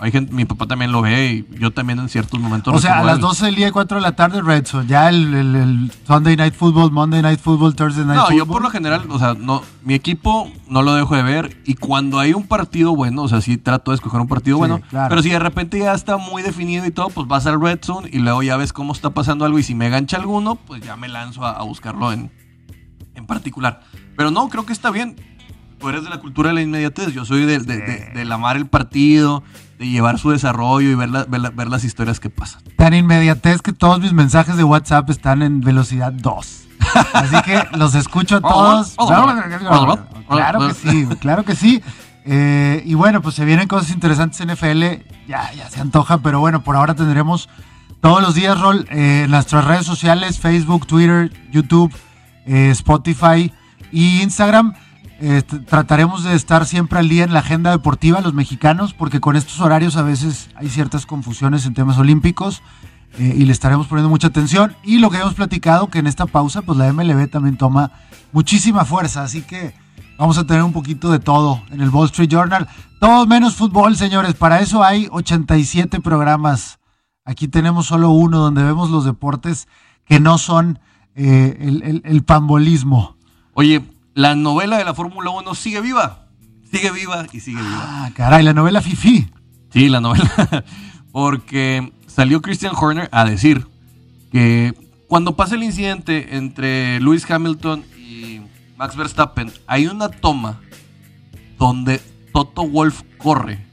hay gente, mi papá también lo ve y yo también en ciertos momentos. O sea, a las 12 del día y 4 de la tarde, Red Zone. Ya el, Sunday Night Football, Monday Night Football, Thursday Night Football. No, yo por lo general, o sea, no, mi equipo no lo dejo de ver y cuando hay un partido bueno, o sea, sí trato de escoger un partido bueno, pero si de repente ya está muy definido y todo, pues vas al Red Zone y luego ya ves cómo está pasando algo y si me gancha alguno, pues ya me lanzo a, buscarlo en, en particular. Pero no, creo que está bien tú eres de la cultura de la inmediatez, yo soy de, del amar el partido, de llevar su desarrollo y ver, ver, las historias que pasan. Tan inmediatez que todos mis mensajes de WhatsApp están en velocidad 2. Así que los escucho a [laughs] todos. claro que sí, claro que sí. Eh, y bueno, pues se vienen cosas interesantes en NFL, ya, ya se antoja, pero bueno, por ahora tendremos todos los días, Rol, eh, en nuestras redes sociales, Facebook, Twitter, YouTube, eh, Spotify y Instagram Eh, trataremos de estar siempre al día en la agenda deportiva, los mexicanos, porque con estos horarios a veces hay ciertas confusiones en temas olímpicos eh, y le estaremos poniendo mucha atención. Y lo que hemos platicado, que en esta pausa, pues la MLB también toma muchísima fuerza, así que vamos a tener un poquito de todo en el Wall Street Journal. Todo menos fútbol, señores. Para eso hay 87 programas. Aquí tenemos solo uno donde vemos los deportes que no son eh, el, el- el pambolismo. Oye, la novela de la Fórmula 1 sigue viva. Sigue viva y sigue viva. Ah, caray, la novela Fifi. Sí, la novela. [laughs] Porque salió Christian Horner a decir que cuando pasa el incidente entre Lewis Hamilton y Max Verstappen, hay una toma donde Toto Wolf corre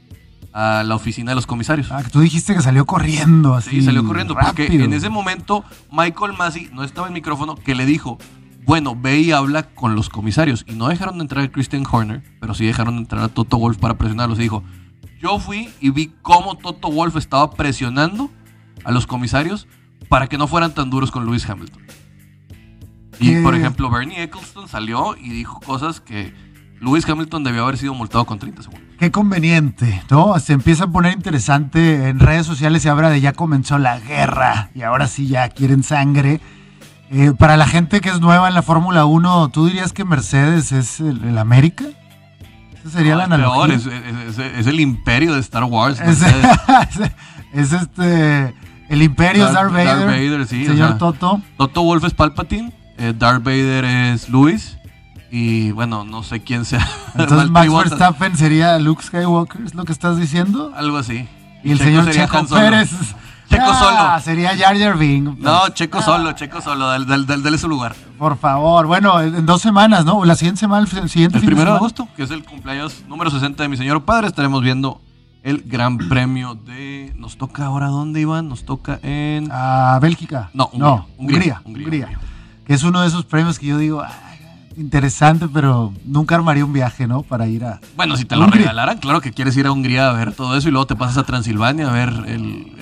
a la oficina de los comisarios. Ah, que tú dijiste que salió corriendo así. Sí, salió corriendo porque en ese momento Michael Massey no estaba en micrófono que le dijo, bueno, ve y habla con los comisarios. Y no dejaron de entrar a Christian Horner, pero sí dejaron de entrar a Toto Wolf para presionarlos. Y dijo, yo fui y vi cómo Toto Wolf estaba presionando a los comisarios para que no fueran tan duros con Lewis Hamilton. Y ¿Qué? por ejemplo, Bernie Eccleston salió y dijo cosas que Lewis Hamilton debió haber sido multado con 30 segundos. Qué conveniente, ¿no? Se empieza a poner interesante en redes sociales, se habla de ya comenzó la guerra y ahora sí ya quieren sangre. Eh, para la gente que es nueva en la Fórmula 1, ¿tú dirías que Mercedes es el, el América? Esa sería la es peor, analogía. es, es- es el imperio de Star Wars. Es, [laughs] es este. El Imperio es Darth, Darth- Vader. Darth Vader, sí, o Señor sea. Toto. Toto Wolf es Palpatine, eh, Darth Vader es Luis y bueno, no sé quién sea. [laughs] Entonces Max Verstappen sería Luke Skywalker, ¿es lo que estás diciendo? Algo así. Y el Checo señor Checo. Pérez. Checo Ah, solo. Sería Jar Jar Binks. No, Checo solo, Checo solo, dale, dale- dale- dale su lugar. Por favor. Bueno, en dos semanas, ¿no? La siguiente semana, el siguiente El fin primero de semana. agosto, que es el cumpleaños número 60 de mi señor padre, estaremos viendo el gran [clears throat] premio de... Nos toca ahora, ¿dónde, Iván? Nos toca en... A Bélgica. No, Hungría, no, Hungría, Hungría, Hungría, Hungría. Hungría. Que es uno de esos premios que yo digo, "Ah, interesante, pero nunca armaría un viaje, ¿no? Para ir a. Bueno, si te lo regalaran, claro que quieres ir a Hungría a ver todo eso y luego te pasas a Transilvania a ver el, el-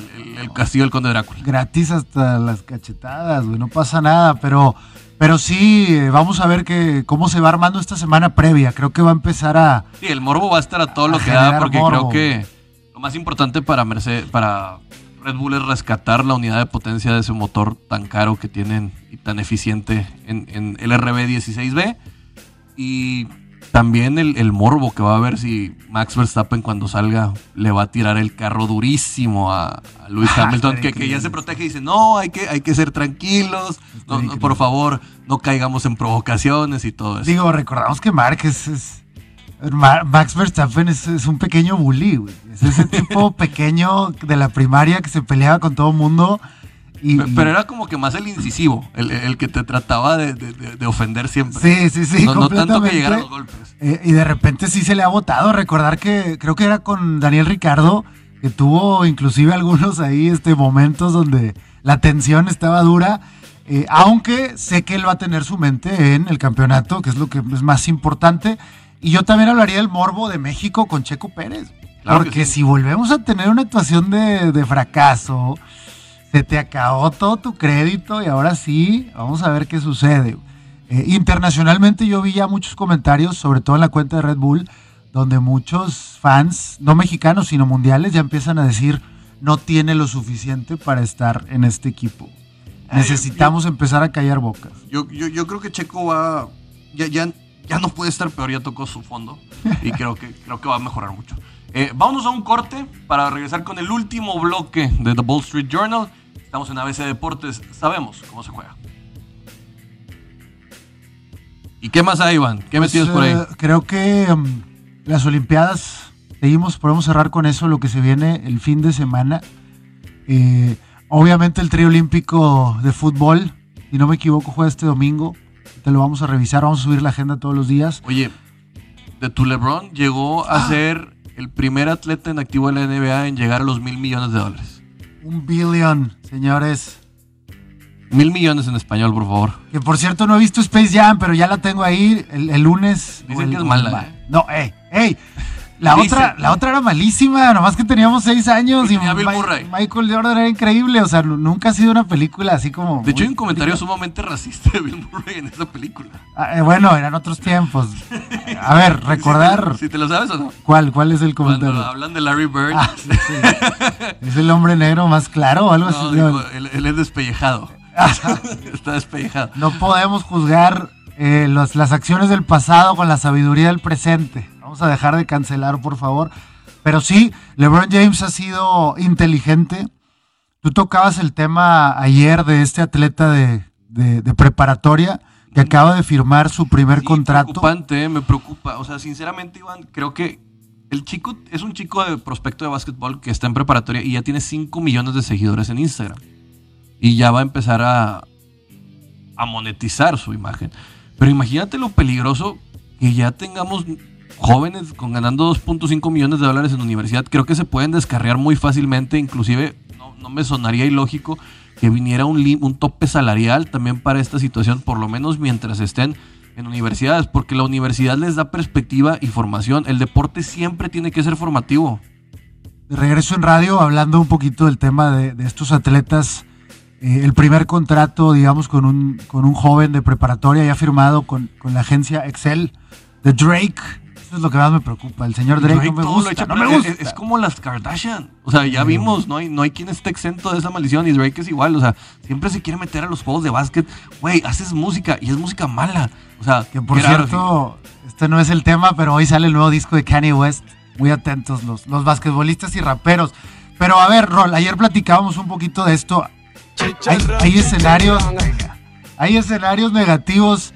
el castillo del conde Drácula. gratis hasta las cachetadas, güey, no pasa nada, pero, pero sí, eh, vamos a ver que, cómo se va armando esta semana previa. Creo que va a empezar a. Sí, el morbo va a estar a todo lo que da, porque morbo. creo que lo más importante para Mercedes, para Red Bull es rescatar la unidad de potencia de ese motor tan caro que tienen y tan eficiente en, en el RB16B. Y también el, el morbo que va a haber si Max Verstappen cuando salga le va a tirar el carro durísimo a, a Lewis Ah, Hamilton, que, que ya se protege y dice, no, hay que, hay que ser tranquilos, no, no, increíble. por favor, no caigamos en provocaciones y todo eso. Digo, recordamos que Mark es. es- Ma- Max Verstappen es, es un pequeño bully, güey. Es ese tipo [laughs] pequeño de la primaria que se peleaba con todo el mundo. Y, Pero era como que más el incisivo, el, el que te trataba de, de- de- de ofender siempre. Sí, sí, sí, no, no tanto que completamente. llegar a los golpes. Eh, y de repente sí se le ha votado. Recordar que creo que era con Daniel Ricardo, que tuvo inclusive algunos ahí este, momentos donde la tensión estaba dura. eh, aunque sé que él va a tener su mente en el campeonato, que es lo que es más importante. Y yo también hablaría del morbo de México con Checo Pérez. Claro porque sí. si volvemos a tener una actuación de, de fracaso, se te acabó todo tu crédito y ahora sí, vamos a ver qué sucede. Eh, internacionalmente yo vi ya muchos comentarios, sobre todo en la cuenta de Red Bull, donde muchos fans, no mexicanos, sino mundiales, ya empiezan a decir, no tiene lo suficiente para estar en este equipo. Necesitamos empezar a callar bocas. Yo, yo, yo creo que Checo va. Ya, ya, ya no puede estar peor, ya tocó su fondo. Y creo que, creo que va a mejorar mucho. Eh, vámonos a un corte para regresar con el último bloque de The Wall Street Journal. Estamos en ABC Deportes, sabemos cómo se juega. ¿Y qué más hay, Iván? ¿Qué Pues, metidos por ahí? eh, creo que mm, las Olimpiadas, seguimos, podemos cerrar con eso lo que se viene el fin de semana. Eh, obviamente el trío olímpico de fútbol, si no me equivoco, juega este domingo. Te lo vamos a revisar, vamos a subir la agenda todos los días. Oye, de tu LeBron llegó Ah. a ser el primer atleta en activo de la NBA en llegar a los mil millones de dólares. Un billón, señores. Mil millones en español, por favor. Que por cierto no he visto Space Jam, pero ya la tengo ahí el, el lunes. Dicen el- que es mala, ma- ¿eh? No, ey, ey. La Dicen. otra, la otra era malísima, nomás que teníamos seis años Y y, tenía Bill Mi- Murray. Michael Jordan era increíble, o sea, nu- nunca ha sido una película así como... De hecho, hay un comentario sumamente racista de Bill Murray en esa película. Ah, eh, bueno, eran otros tiempos. A ver, [laughs] recordar Si te lo sabes o no. cuál, cuál es el Cuando comentario. hablan de Larry Bird. Ah, sí, sí. [laughs] ¿Es el hombre negro más claro o algo no, así? digo, No, él, él es despellejado. [laughs] Está despellejado. no podemos juzgar eh, los- las acciones del pasado con la sabiduría del presente. Vamos a dejar de cancelar, por favor. Pero sí, LeBron James ha sido inteligente. Tú tocabas el tema ayer de este atleta de, de- de preparatoria que acaba de firmar su primer Sí, contrato. preocupante, eh, me preocupa. O sea, sinceramente, Iván, creo que el chico es un chico de prospecto de básquetbol que está en preparatoria y ya tiene 5 millones de seguidores en Instagram. Y ya va a empezar a, a monetizar su imagen. Pero imagínate lo peligroso que ya tengamos jóvenes con ganando 2.5 millones de dólares en universidad. Creo que se pueden descarriar muy fácilmente. Inclusive no, me sonaría ilógico que viniera un, un tope salarial también para esta situación, por lo menos mientras estén en universidades, porque la universidad les da perspectiva y formación. El deporte siempre tiene que ser formativo. De regreso en radio, hablando un poquito del tema de, de estos atletas. eh, el primer contrato, digamos, con un, con un joven de preparatoria ya firmado con, con la agencia Excel de Drake. Eso es lo que más me preocupa. El señor Drake, no me gusta. echa no me gusta. Es, es como las Kardashian. O sea, ya vimos, no hay, no hay quien esté exento de esa maldición. Y Drake es igual. O sea, siempre se quiere meter a los juegos de básquet. Güey, haces música y es música mala. O sea, Que por cierto, este no es el tema, pero hoy sale el nuevo disco de Kanye West. Muy atentos los, los basquetbolistas y raperos. Pero a ver, Rol, ayer platicábamos un poquito de esto. Hay, hay escenarios, hay escenarios negativos,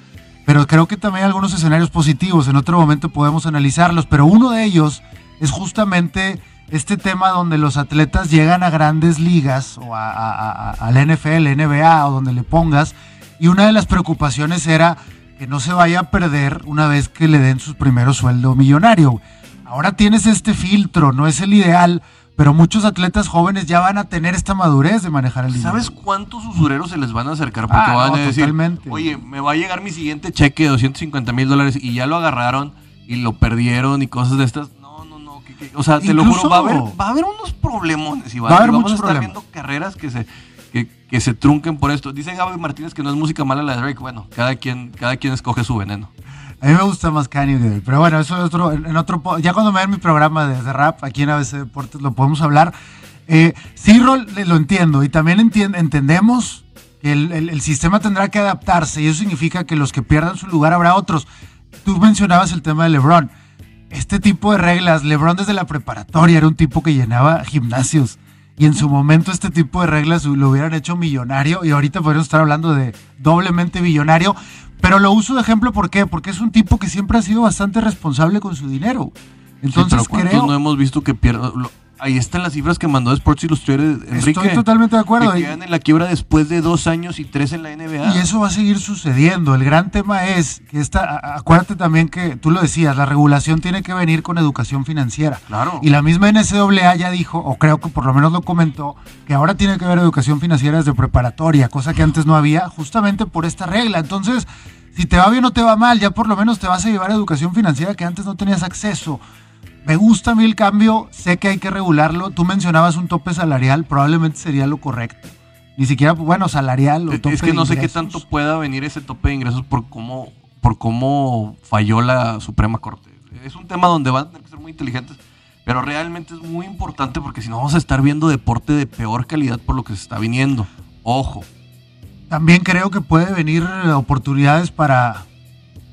pero creo que también hay algunos escenarios positivos. En otro momento podemos analizarlos, pero uno de ellos es justamente este tema donde los atletas llegan a grandes ligas o a, a- a- a la NFL, NBA o donde le pongas, y una de las preocupaciones era que no se vaya a perder una vez que le den su primer sueldo millonario. Ahora tienes este filtro, no es el ideal, pero muchos atletas jóvenes ya van a tener esta madurez de manejar el dinero. ¿Sabes cuántos usureros se les van a acercar? Porque Ah, van no, a decir, totalmente. oye, me va a llegar mi siguiente cheque de 250 mil dólares y ya lo agarraron y lo perdieron y cosas de estas. No, no, no. que- que- o sea, te lo juro, va a haber, va a haber unos problemones, Iván. Va a haber y vamos muchos a estar problemas. viendo carreras que se, que, que se trunquen por esto. Dice Gaby Martínez que no es música mala la de Drake. Bueno, cada quien, cada quien escoge su veneno. A mí me gusta más Kanye que pero bueno, eso es otro, en otro, ya cuando me den mi programa de, rap aquí en ABC Deportes lo podemos hablar. Eh, sí, le- lo entiendo y también entendemos que el, el- sistema tendrá que adaptarse y eso significa que los que pierdan su lugar habrá otros. Tú mencionabas el tema de LeBron. Este tipo de reglas, LeBron desde la preparatoria era un tipo que llenaba gimnasios. Y en su momento este tipo de reglas lo hubieran hecho millonario y ahorita podríamos estar hablando de doblemente billonario. Pero lo uso de ejemplo, ¿por qué? Porque es un tipo que siempre ha sido bastante responsable con su dinero. Entonces Sí, pero ¿cuántos creo... no hemos visto que pierdan? Lo- Ahí están las cifras que mandó Sports Illustrated, Enrique. Estoy totalmente de acuerdo. Que quedan en la quiebra después de dos años y tres en la NBA. Y eso va a seguir sucediendo. El gran tema es que esta, acuérdate también que tú lo decías, la regulación tiene que venir con educación financiera. Claro. Y la misma NCAA ya dijo, o creo que por lo menos lo comentó, que ahora tiene que haber educación financiera desde preparatoria, cosa que antes no había, justamente por esta regla. Entonces, si te va bien o te va mal, ya por lo menos te vas a llevar educación financiera que antes no tenías acceso. Me gusta a mí el cambio, sé que hay que regularlo. Tú mencionabas un tope salarial, probablemente sería lo correcto. Ni siquiera, bueno, salarial o Es- tope es que no sé qué tanto pueda venir ese tope de ingresos por cómo, por cómo falló la Suprema Corte. Es un tema donde van a tener que ser muy inteligentes, pero realmente es muy importante porque si no vamos a estar viendo deporte de peor calidad por lo que se está viniendo. Ojo. También creo que puede venir oportunidades para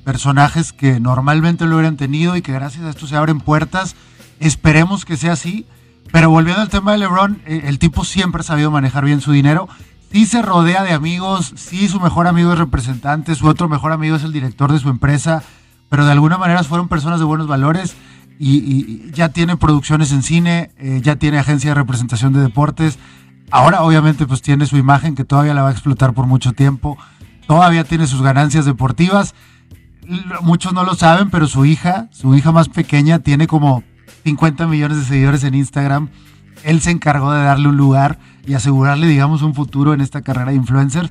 personajes que normalmente lo hubieran tenido y que gracias a esto se abren puertas. Esperemos que sea así. Pero volviendo al tema de LeBron, eh, el tipo siempre ha sabido manejar bien su dinero. Sí se rodea de amigos, sí su mejor amigo es representante, su otro mejor amigo es el director de su empresa, pero de alguna manera fueron personas de buenos valores y, ya tiene producciones en cine, eh, ya tiene agencia de representación de deportes. Ahora obviamente pues tiene su imagen que todavía la va a explotar por mucho tiempo. Todavía tiene sus ganancias deportivas. Muchos no lo saben, pero su hija, su hija más pequeña, tiene como 50 millones de seguidores en Instagram. Él se encargó de darle un lugar y asegurarle, digamos, un futuro en esta carrera de influencers.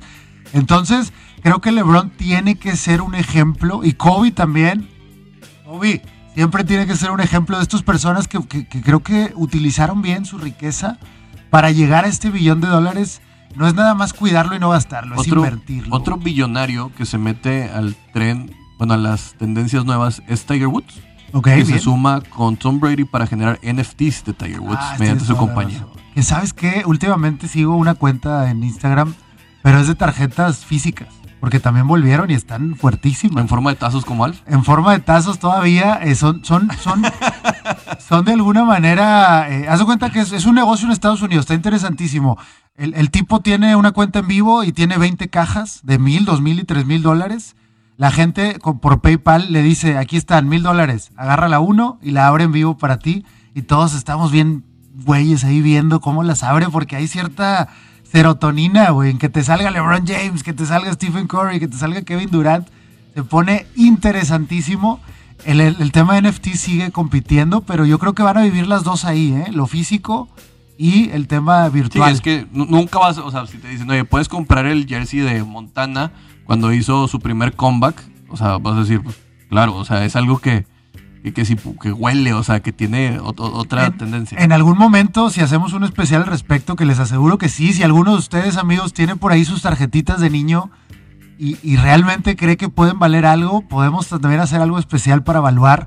Entonces, creo que LeBron tiene que ser un ejemplo y Kobe también. Kobe, siempre tiene que ser un ejemplo de estas personas que creo que utilizaron bien su riqueza para llegar a este billón de dólares. No es nada más cuidarlo y no gastarlo, es Otro, invertirlo. otro billonario que se mete al tren, bueno, a las tendencias nuevas es Tiger Woods. Ok, que bien. se suma con Tom Brady para generar NFTs de Tiger Woods Ah, mediante tienes su compañía. Que sabes que últimamente sigo una cuenta en Instagram, pero es de tarjetas físicas, porque también volvieron y están fuertísimas. En forma de tazos como Alf. en forma de tazos todavía eh, son, son, son, [laughs] son de alguna manera. Eh, haz de cuenta que es, es un negocio en Estados Unidos, está interesantísimo. El, el tipo tiene una cuenta en vivo y tiene 20 cajas de mil, dos mil y tres mil dólares. La gente con- por PayPal le dice: aquí están mil dólares, agarra la uno y la abre en vivo para ti. Y todos estamos bien, güeyes, ahí viendo cómo las abre, porque hay cierta serotonina, güey, en que te salga LeBron James, que te salga Stephen Curry, que te salga Kevin Durant. Se pone interesantísimo. El, el- el tema de NFT sigue compitiendo, pero yo creo que van a vivir las dos ahí, ¿eh? Lo físico y el tema Sí, virtual. es que nu- nunca vas, o sea, si te dicen, oye, puedes comprar el jersey de Montana cuando hizo su primer comeback, o sea, vas a decir, pues, claro, o sea, es algo que, que, que, sí, que huele, o sea, que tiene ot- otra En- tendencia. En algún momento, si hacemos un especial al respecto, que les aseguro que sí, si alguno de ustedes, amigos, tiene por ahí sus tarjetitas de niño y, y realmente cree que pueden valer algo, podemos también hacer algo especial para evaluar,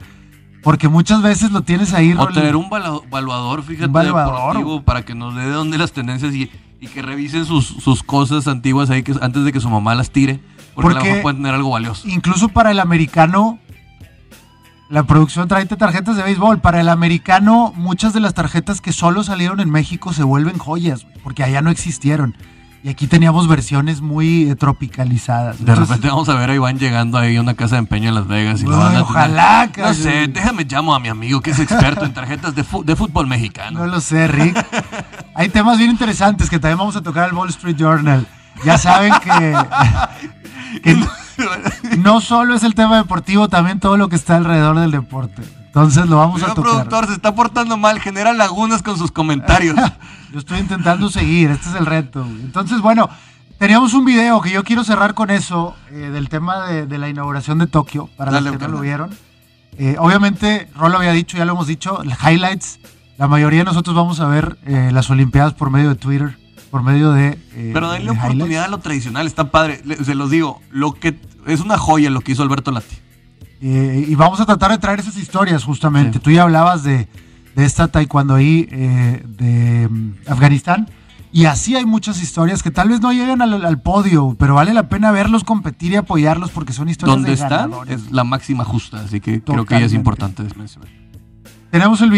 porque muchas veces lo tienes ahí. o tener un evaluador, fíjate, Un evaluador. deportivo, para que nos dé de dónde las tendencias y, y que revisen sus, sus cosas antiguas ahí que, antes de que su mamá las tire, porque, a lo Porque- mejor pueden tener algo valioso. incluso para el americano, la producción trae tarjetas de béisbol. Para el americano, muchas de las tarjetas que solo salieron en México se vuelven joyas, porque allá no existieron. Y aquí teníamos versiones muy eh, tropicalizadas. De Entonces, repente vamos a ver a Iván llegando ahí a una casa de empeño en Las Vegas y lo Ay, van a tener- ojalá, No cabrón. sé, déjame llamo a mi amigo que es experto en tarjetas de, de fútbol mexicano. No lo sé, Rick. Hay temas bien interesantes que también vamos a tocar al Wall Street Journal. Ya saben que, [laughs] que [laughs] no solo es el tema deportivo, también todo lo que está alrededor del deporte. Entonces lo vamos a Señor tocar. productor se está portando mal, genera lagunas con sus comentarios. [laughs] Yo estoy intentando seguir, este es el reto. Entonces, bueno, teníamos un video que yo quiero cerrar con eso, eh, del tema de, de la inauguración de Tokio, para Dale, los que no lo vieron. Eh, obviamente, Rolo había dicho, ya lo hemos dicho, highlights. La mayoría de nosotros vamos a ver eh, las Olimpiadas por medio de Twitter, por medio de. eh, Pero denle de oportunidad a lo tradicional, está padre. Se los digo, lo que es una joya lo que hizo Alberto Lati. Eh, y vamos a tratar de traer esas historias justamente. Sí. Tú ya hablabas de, de esta taekwondo ahí eh, de mm, Afganistán. Y así hay muchas historias que tal vez no llegan al, al podio, pero vale la pena verlos competir y apoyarlos porque son historias Donde de están ganadores. es la máxima justa, así que creo que ya es importante mencionar. Tenemos el